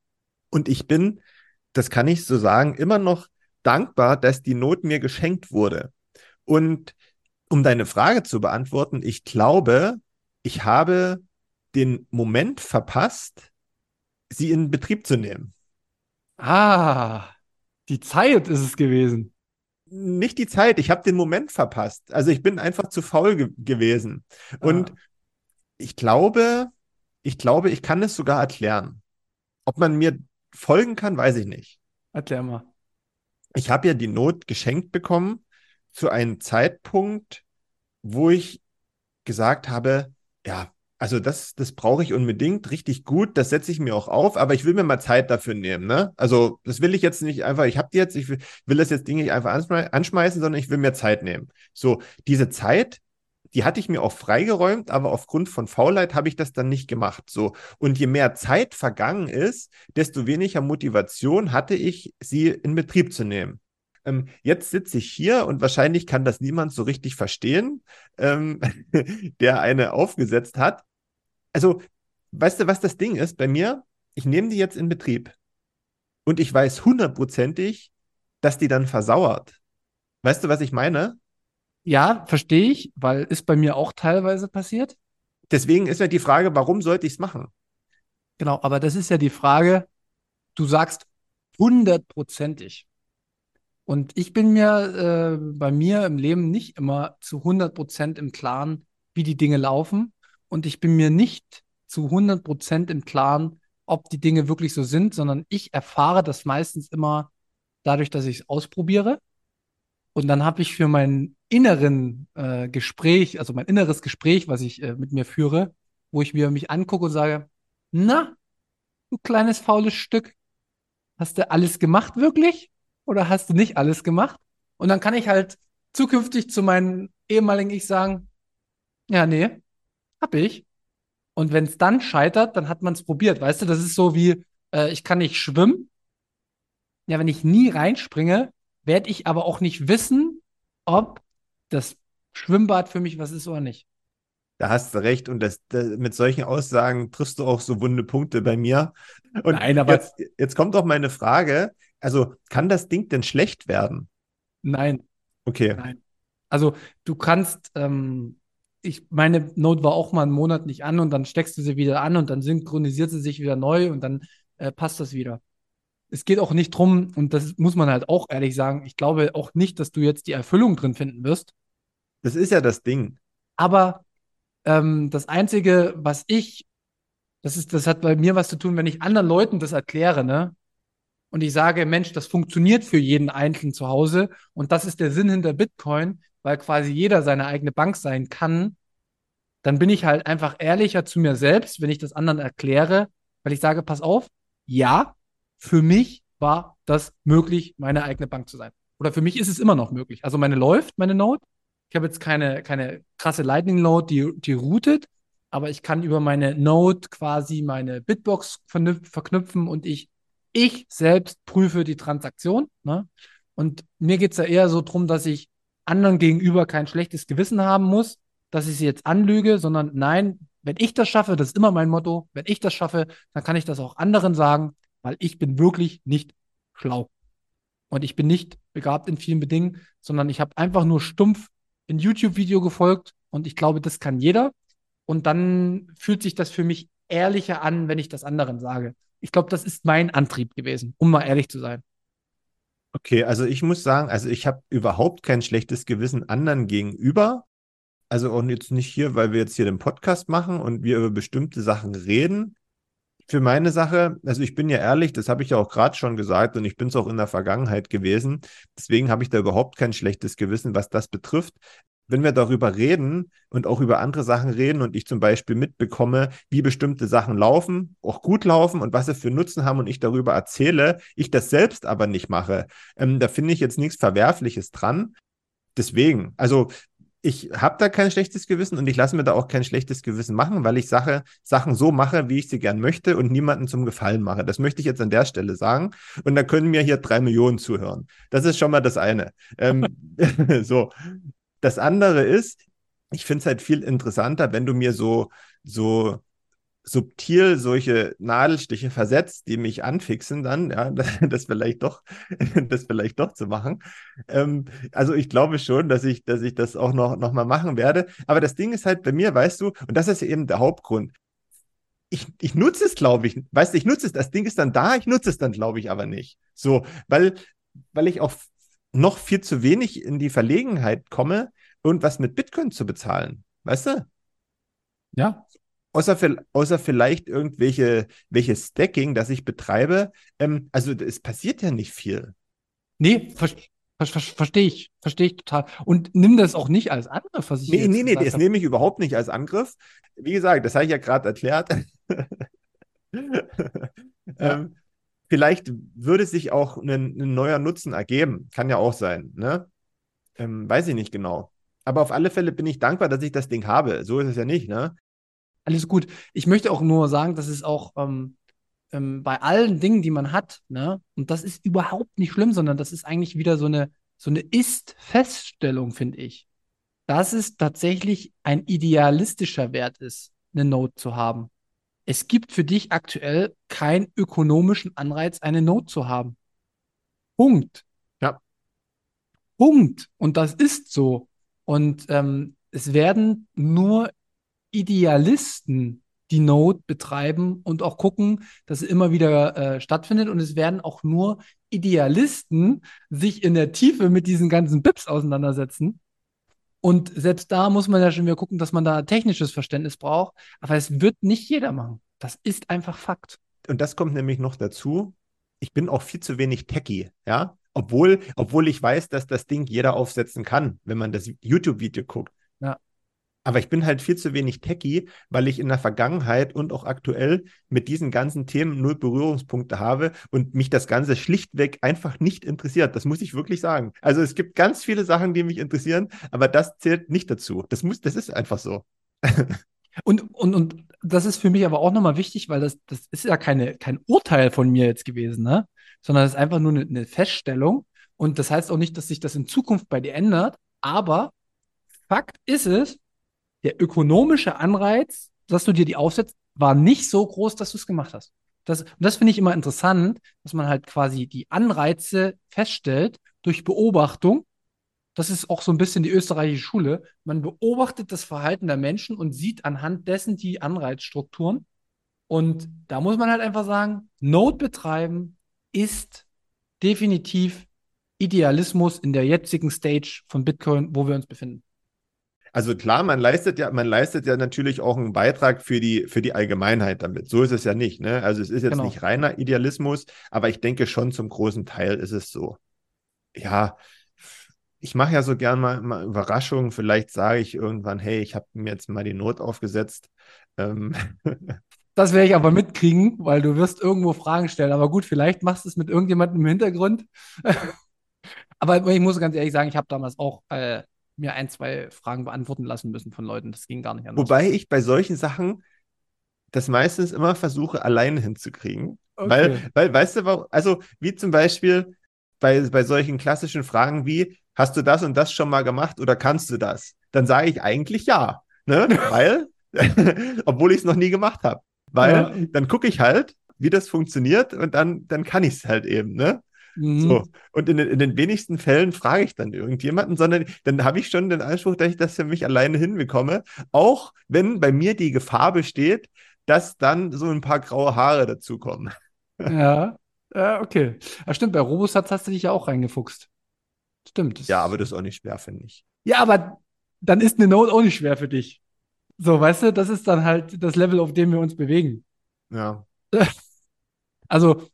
Und ich bin, das kann ich so sagen, immer noch dankbar, dass die Not mir geschenkt wurde. Und um deine Frage zu beantworten, ich glaube, ich habe den Moment verpasst, sie in Betrieb zu nehmen. Ah, die Zeit ist es gewesen. Nicht die Zeit, ich habe den Moment verpasst. Also ich bin einfach zu faul ge gewesen. Und ah. ich glaube, ich glaube, ich kann es sogar erklären. Ob man mir folgen kann, weiß ich nicht. Erklär mal. Ich habe ja die Not geschenkt bekommen zu einem Zeitpunkt, wo ich gesagt habe, ja, also das, das brauche ich unbedingt, richtig gut, das setze ich mir auch auf, aber ich will mir mal Zeit dafür nehmen. Ne? Also das will ich jetzt nicht einfach, ich habe die jetzt, ich will, will das jetzt Ding nicht einfach anschmeißen, sondern ich will mir Zeit nehmen. So, diese Zeit, die hatte ich mir auch freigeräumt, aber aufgrund von Faulheit habe ich das dann nicht gemacht. So. Und je mehr Zeit vergangen ist, desto weniger Motivation hatte ich, sie in Betrieb zu nehmen. Ähm, jetzt sitze ich hier und wahrscheinlich kann das niemand so richtig verstehen, ähm, der eine aufgesetzt hat also, weißt du, was das Ding ist bei mir? Ich nehme die jetzt in Betrieb und ich weiß hundertprozentig, dass die dann versauert. Weißt du, was ich meine? Ja, verstehe ich, weil ist bei mir auch teilweise passiert. Deswegen ist ja die Frage, warum sollte ich es machen? Genau, aber das ist ja die Frage, du sagst hundertprozentig. Und ich bin mir äh, bei mir im Leben nicht immer zu hundertprozent im Klaren, wie die Dinge laufen und ich bin mir nicht zu 100% im Klaren, ob die Dinge wirklich so sind, sondern ich erfahre das meistens immer dadurch, dass ich es ausprobiere. Und dann habe ich für mein inneren äh, Gespräch, also mein inneres Gespräch, was ich äh, mit mir führe, wo ich mir mich angucke und sage, na, du kleines faules Stück, hast du alles gemacht wirklich oder hast du nicht alles gemacht? Und dann kann ich halt zukünftig zu meinem ehemaligen Ich sagen, ja, nee, hab ich. Und wenn es dann scheitert, dann hat man es probiert. Weißt du, das ist so wie, äh, ich kann nicht schwimmen. Ja, wenn ich nie reinspringe, werde ich aber auch nicht wissen, ob das Schwimmbad für mich was ist oder nicht. Da hast du recht. Und das, das, mit solchen Aussagen triffst du auch so wunde Punkte bei mir. Und Nein, aber jetzt, jetzt kommt auch meine Frage. Also, kann das Ding denn schlecht werden? Nein. Okay. Nein. Also, du kannst, ähm, ich, meine Note war auch mal einen Monat nicht an und dann steckst du sie wieder an und dann synchronisiert sie sich wieder neu und dann äh, passt das wieder. Es geht auch nicht drum, und das muss man halt auch ehrlich sagen, ich glaube auch nicht, dass du jetzt die Erfüllung drin finden wirst. Das ist ja das Ding. Aber ähm, das Einzige, was ich, das ist, das hat bei mir was zu tun, wenn ich anderen Leuten das erkläre, ne? und ich sage, Mensch, das funktioniert für jeden Einzelnen zu Hause und das ist der Sinn hinter Bitcoin, weil quasi jeder seine eigene Bank sein kann, dann bin ich halt einfach ehrlicher zu mir selbst, wenn ich das anderen erkläre, weil ich sage, pass auf, ja, für mich war das möglich, meine eigene Bank zu sein. Oder für mich ist es immer noch möglich. Also meine läuft, meine Node. Ich habe jetzt keine, keine krasse Lightning Node, die, die routet, aber ich kann über meine Node quasi meine Bitbox verknüpfen und ich ich selbst prüfe die Transaktion. Ne? Und mir geht es ja eher so darum, dass ich anderen gegenüber kein schlechtes Gewissen haben muss, dass ich sie jetzt anlüge, sondern nein, wenn ich das schaffe, das ist immer mein Motto, wenn ich das schaffe, dann kann ich das auch anderen sagen, weil ich bin wirklich nicht schlau. Und ich bin nicht begabt in vielen Bedingungen, sondern ich habe einfach nur stumpf ein YouTube-Video gefolgt und ich glaube, das kann jeder. Und dann fühlt sich das für mich ehrlicher an, wenn ich das anderen sage. Ich glaube, das ist mein Antrieb gewesen, um mal ehrlich zu sein. Okay, also ich muss sagen, also ich habe überhaupt kein schlechtes Gewissen anderen gegenüber. Also auch jetzt nicht hier, weil wir jetzt hier den Podcast machen und wir über bestimmte Sachen reden. Für meine Sache, also ich bin ja ehrlich, das habe ich ja auch gerade schon gesagt und ich bin es auch in der Vergangenheit gewesen. Deswegen habe ich da überhaupt kein schlechtes Gewissen, was das betrifft wenn wir darüber reden und auch über andere Sachen reden und ich zum Beispiel mitbekomme, wie bestimmte Sachen laufen, auch gut laufen und was sie für Nutzen haben und ich darüber erzähle, ich das selbst aber nicht mache, ähm, da finde ich jetzt nichts Verwerfliches dran. Deswegen, also ich habe da kein schlechtes Gewissen und ich lasse mir da auch kein schlechtes Gewissen machen, weil ich Sache, Sachen so mache, wie ich sie gern möchte und niemanden zum Gefallen mache. Das möchte ich jetzt an der Stelle sagen. Und da können mir hier drei Millionen zuhören. Das ist schon mal das eine. ähm, so, das andere ist, ich finde es halt viel interessanter, wenn du mir so, so subtil solche Nadelstiche versetzt, die mich anfixen dann, ja, das, vielleicht doch, das vielleicht doch zu machen. Ähm, also ich glaube schon, dass ich, dass ich das auch noch, noch mal machen werde. Aber das Ding ist halt bei mir, weißt du, und das ist eben der Hauptgrund. Ich, ich nutze es, glaube ich. Weißt du, ich nutze es. Das Ding ist dann da, ich nutze es dann, glaube ich, aber nicht. So, weil, weil ich auch noch viel zu wenig in die Verlegenheit komme, irgendwas mit Bitcoin zu bezahlen. Weißt du? Ja. Außer, außer vielleicht irgendwelche welche Stacking, das ich betreibe. Ähm, also es passiert ja nicht viel. Nee, ver ver ver verstehe ich. Verstehe ich total. Und nimm das auch nicht als Angriff, was ich Nee, nee, nee, das nehme ich überhaupt nicht als Angriff. Wie gesagt, das habe ich ja gerade erklärt. ja. ähm, vielleicht würde sich auch ein, ein, neuer Nutzen ergeben. Kann ja auch sein. Ne? Ähm, weiß ich nicht genau. Aber auf alle Fälle bin ich dankbar, dass ich das Ding habe. So ist es ja nicht, ne? Alles gut. Ich möchte auch nur sagen, dass es auch ähm, ähm, bei allen Dingen, die man hat, ne, und das ist überhaupt nicht schlimm, sondern das ist eigentlich wieder so eine, so eine Ist-Feststellung, finde ich. Dass es tatsächlich ein idealistischer Wert ist, eine Note zu haben. Es gibt für dich aktuell keinen ökonomischen Anreiz, eine Note zu haben. Punkt. Ja. Punkt. Und das ist so. Und ähm, es werden nur Idealisten die Node betreiben und auch gucken, dass sie immer wieder äh, stattfindet. Und es werden auch nur Idealisten sich in der Tiefe mit diesen ganzen Bips auseinandersetzen. Und selbst da muss man ja schon wieder gucken, dass man da technisches Verständnis braucht. Aber es wird nicht jeder machen. Das ist einfach Fakt. Und das kommt nämlich noch dazu. Ich bin auch viel zu wenig techy, ja. Obwohl, obwohl ich weiß, dass das Ding jeder aufsetzen kann, wenn man das YouTube-Video guckt. Aber ich bin halt viel zu wenig techy, weil ich in der Vergangenheit und auch aktuell mit diesen ganzen Themen null Berührungspunkte habe und mich das Ganze schlichtweg einfach nicht interessiert. Das muss ich wirklich sagen. Also es gibt ganz viele Sachen, die mich interessieren, aber das zählt nicht dazu. Das muss, das ist einfach so. Und, und, und das ist für mich aber auch nochmal wichtig, weil das, das ist ja keine, kein Urteil von mir jetzt gewesen, ne? sondern es ist einfach nur eine, eine Feststellung. Und das heißt auch nicht, dass sich das in Zukunft bei dir ändert. Aber Fakt ist es, der ökonomische Anreiz, dass du dir die aufsetzt, war nicht so groß, dass du es gemacht hast. Das, und das finde ich immer interessant, dass man halt quasi die Anreize feststellt durch Beobachtung. Das ist auch so ein bisschen die österreichische Schule. Man beobachtet das Verhalten der Menschen und sieht anhand dessen die Anreizstrukturen. Und da muss man halt einfach sagen, Node betreiben, ist definitiv Idealismus in der jetzigen Stage von Bitcoin, wo wir uns befinden. Also klar, man leistet ja, man leistet ja natürlich auch einen Beitrag für die, für die Allgemeinheit damit. So ist es ja nicht. Ne? Also es ist jetzt Genau. nicht reiner Idealismus, aber ich denke schon zum großen Teil ist es so. Ja, ich mache ja so gern mal, mal Überraschungen. Vielleicht sage ich irgendwann, hey, ich habe mir jetzt mal die Not aufgesetzt. Ähm, Das werde ich aber mitkriegen, weil du wirst irgendwo Fragen stellen. Aber gut, vielleicht machst du es mit irgendjemandem im Hintergrund. Aber ich muss ganz ehrlich sagen, ich habe damals auch äh, mir ein, zwei Fragen beantworten lassen müssen von Leuten. Das ging gar nicht anders. wobei ich bei solchen Sachen das meistens immer versuche, alleine hinzukriegen. Okay. Weil, weil, weißt du, warum- also wie zum Beispiel bei, bei solchen klassischen Fragen wie, hast du das und das schon mal gemacht oder kannst du das? Dann sage ich eigentlich ja. Ne? Weil, obwohl ich es noch nie gemacht habe. Weil Ja. dann gucke ich halt, wie das funktioniert und dann, dann kann ich es halt eben, ne? Mhm. So. Und in den, in den wenigsten Fällen frage ich dann irgendjemanden, sondern dann habe ich schon den Anspruch, dass ich das für mich alleine hinbekomme. Auch wenn bei mir die Gefahr besteht, dass dann so ein paar graue Haare dazukommen. Ja, ja, okay. Ja, stimmt, bei Robosatz hast du dich ja auch reingefuchst. Stimmt. Ja, aber das ist auch nicht schwer, finde ich. Ja, aber dann ist eine Note auch nicht schwer für dich. So, weißt du, das ist dann halt das Level, auf dem wir uns bewegen. Ja. Also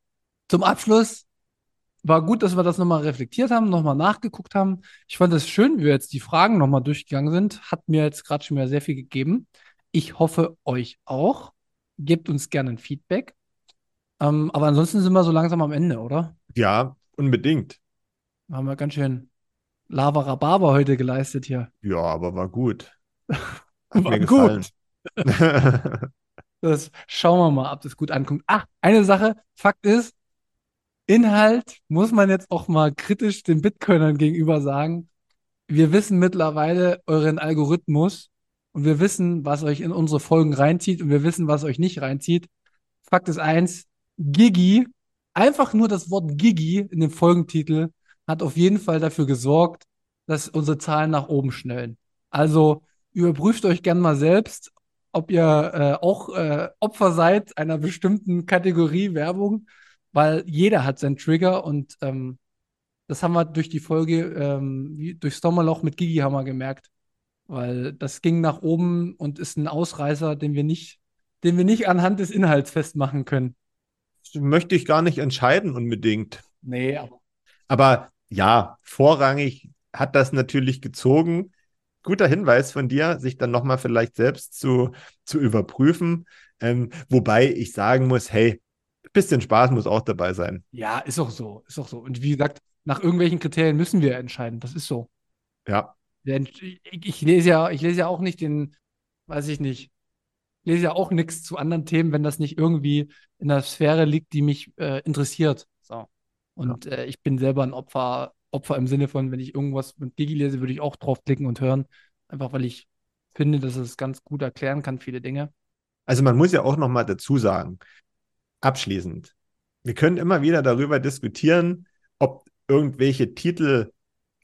zum Abschluss war gut, dass wir das nochmal reflektiert haben, nochmal nachgeguckt haben. Ich fand es schön, wie wir jetzt die Fragen nochmal durchgegangen sind. Hat mir jetzt gerade schon wieder sehr viel gegeben. Ich hoffe, euch auch. Gebt uns gerne ein Feedback. Ähm, aber ansonsten sind wir so langsam am Ende, oder? Ja, unbedingt. Haben wir ganz schön Lava Rhabarber heute geleistet hier. Ja, aber war gut. War gut. Das schauen wir mal, ob das gut ankommt. Ach, eine Sache, Fakt ist, Inhalt muss man jetzt auch mal kritisch den Bitcoinern gegenüber sagen. Wir wissen mittlerweile euren Algorithmus und wir wissen, was euch in unsere Folgen reinzieht und wir wissen, was euch nicht reinzieht. Fakt ist eins, Gigi, einfach nur das Wort Gigi in dem Folgentitel hat auf jeden Fall dafür gesorgt, dass unsere Zahlen nach oben schnellen. Also überprüft euch gern mal selbst, ob ihr äh, auch äh, Opfer seid einer bestimmten Kategorie Werbung, weil jeder hat seinen Trigger und ähm, das haben wir durch die Folge, ähm, wie, durch Sommerloch mit Gigi haben wir gemerkt, weil das ging nach oben und ist ein Ausreißer, den wir nicht, den wir nicht anhand des Inhalts festmachen können. Möchte ich gar nicht entscheiden unbedingt. Nee, aber Aber ja, vorrangig hat das natürlich gezogen. Guter Hinweis von dir, sich dann nochmal vielleicht selbst zu, zu überprüfen. Ähm, wobei ich sagen muss, hey, bisschen Spaß muss auch dabei sein. ja, ist auch so, ist auch so. Und wie gesagt, nach irgendwelchen Kriterien müssen wir entscheiden. Das ist so. Ja, Denn ich, ich lese ja, ich lese ja auch nicht den, weiß ich nicht, ich lese ja auch nichts zu anderen Themen, wenn das nicht irgendwie in der Sphäre liegt, die mich äh, interessiert. So. Und äh, ich bin selber ein Opfer, Opfer im Sinne von, wenn ich irgendwas mit Digi lese, würde ich auch draufklicken und hören. Einfach weil ich finde, dass es ganz gut erklären kann, viele Dinge. also man muss ja auch nochmal dazu sagen, abschließend, wir können immer wieder darüber diskutieren, ob irgendwelche Titel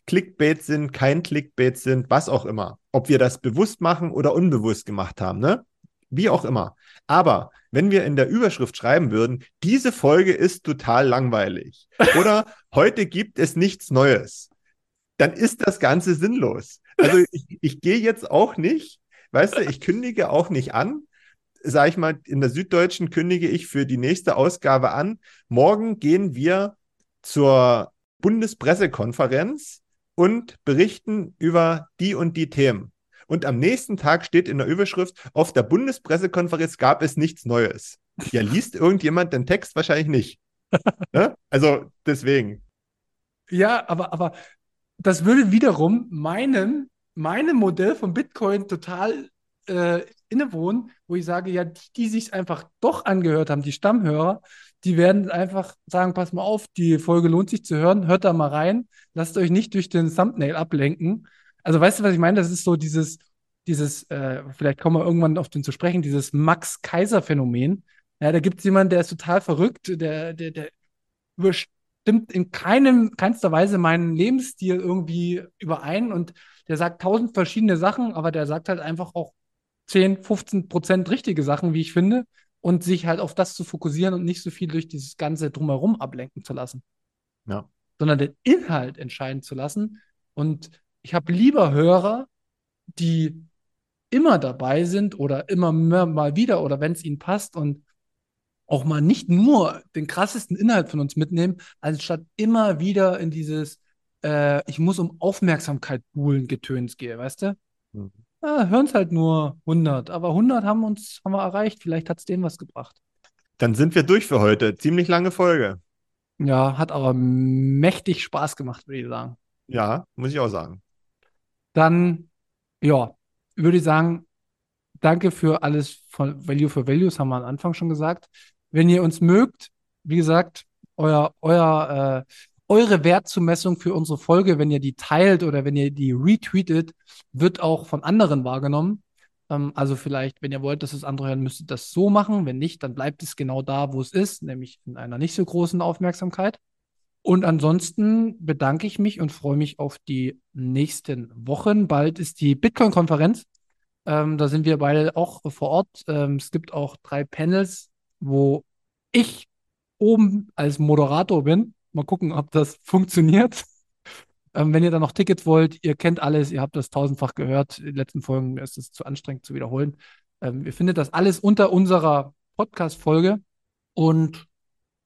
Clickbait sind, kein Clickbait sind, was auch immer. Ob wir das bewusst machen oder unbewusst gemacht haben, ne? Wie auch immer. Aber wenn wir in der Überschrift schreiben würden, diese Folge ist total langweilig oder heute gibt es nichts Neues, dann ist das Ganze sinnlos. Also ich, ich gehe jetzt auch nicht, weißt du, ich kündige auch nicht an, sage ich mal, in der Süddeutschen kündige ich für die nächste Ausgabe an. Morgen gehen wir zur Bundespressekonferenz und berichten über die und die Themen. Und am nächsten Tag steht in der Überschrift, auf der Bundespressekonferenz gab es nichts Neues. Ja, liest irgendjemand den Text? Wahrscheinlich nicht. ne? Also deswegen. Ja, aber, aber das würde wiederum meinem, meinem Modell von Bitcoin total äh, innewohnen, wo ich sage, ja, die, die sich einfach doch angehört haben, die Stammhörer, die werden einfach sagen, pass mal auf, die Folge lohnt sich zu hören, hört da mal rein, lasst euch nicht durch den Thumbnail ablenken. Also weißt du, was ich meine? Das ist so dieses, dieses, äh, vielleicht kommen wir irgendwann auf den zu sprechen, dieses Max-Kaiser-Phänomen. Ja, da gibt es jemanden, der ist total verrückt, der, der, der überstimmt in keinem, keinster Weise meinen Lebensstil irgendwie überein und der sagt tausend verschiedene Sachen, aber der sagt halt einfach auch 10, 15 Prozent richtige Sachen, wie ich finde, und sich halt auf das zu fokussieren und nicht so viel durch dieses Ganze drumherum ablenken zu lassen. Ja. Sondern den Inhalt entscheiden zu lassen. Und ich habe lieber Hörer, die immer dabei sind oder immer mehr mal wieder oder wenn es ihnen passt und auch mal nicht nur den krassesten Inhalt von uns mitnehmen, anstatt immer wieder in dieses äh, ich muss um Aufmerksamkeit buhlen Getöns gehe, weißt du? Mhm. Ja, hören es halt nur 100, aber 100 haben uns haben wir erreicht, vielleicht hat es denen was gebracht. Dann sind wir durch für heute. Ziemlich lange Folge. Ja, hat aber mächtig Spaß gemacht, würde ich sagen. Ja, muss ich auch sagen. Dann, ja, würde ich sagen, danke für alles von Value for Values, haben wir am Anfang schon gesagt. Wenn ihr uns mögt, wie gesagt, euer, euer, äh, eure Wertzumessung für unsere Folge, wenn ihr die teilt oder wenn ihr die retweetet, wird auch von anderen wahrgenommen. Ähm, also vielleicht, wenn ihr wollt, dass es andere hören, müsst ihr das so machen. Wenn nicht, dann bleibt es genau da, wo es ist, nämlich in einer nicht so großen Aufmerksamkeit. Und ansonsten bedanke ich mich und freue mich auf die nächsten Wochen. Bald ist die Bitcoin-Konferenz. Ähm, da sind wir beide auch vor Ort. Ähm, es gibt auch drei Panels, wo ich oben als Moderator bin. Mal gucken, ob das funktioniert. Ähm, wenn ihr dann noch Tickets wollt, ihr kennt alles, ihr habt das tausendfach gehört. In den letzten Folgen ist es zu anstrengend zu wiederholen. Ähm, ihr findet das alles unter unserer Podcast-Folge. Und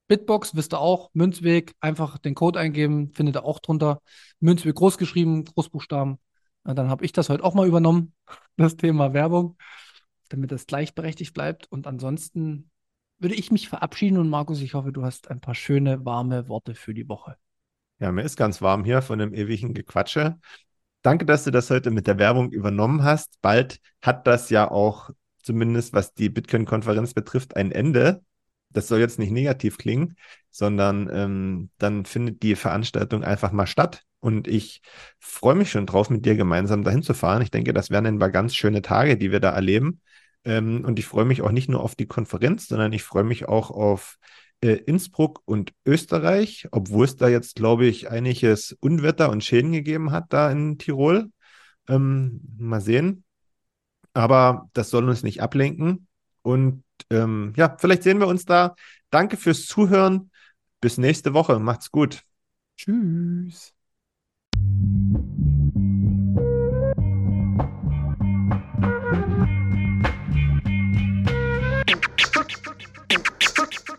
Bitbox wisst ihr auch, Münzweg, einfach den Code eingeben, findet ihr auch drunter. Münzweg groß geschrieben, Großbuchstaben. Und dann habe ich das heute auch mal übernommen, das Thema Werbung, damit das gleichberechtigt bleibt. Und ansonsten würde ich mich verabschieden und Markus, ich hoffe, du hast ein paar schöne, warme Worte für die Woche. Ja, mir ist ganz warm hier von dem ewigen Gequatsche. Danke, dass du das heute mit der Werbung übernommen hast. Bald hat das ja auch, zumindest was die Bitcoin-Konferenz betrifft, ein Ende das soll jetzt nicht negativ klingen, sondern ähm, dann findet die Veranstaltung einfach mal statt. Und ich freue mich schon drauf, mit dir gemeinsam dahin zu fahren. Ich denke, das werden ein paar ganz schöne Tage, die wir da erleben. Ähm, und ich freue mich auch nicht nur auf die Konferenz, sondern ich freue mich auch auf äh, Innsbruck und Österreich, obwohl es da jetzt, glaube ich, einiges Unwetter und Schäden gegeben hat da in Tirol. Ähm, mal sehen. Aber das soll uns nicht ablenken. Und ähm, ja, vielleicht sehen wir uns da. Danke fürs Zuhören. Bis nächste Woche. Macht's gut. Tschüss.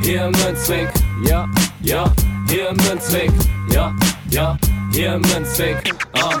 Hier im Münzweg, ja, ja, hier im Münzweg, ja, ja, hier im Münzweg, ah,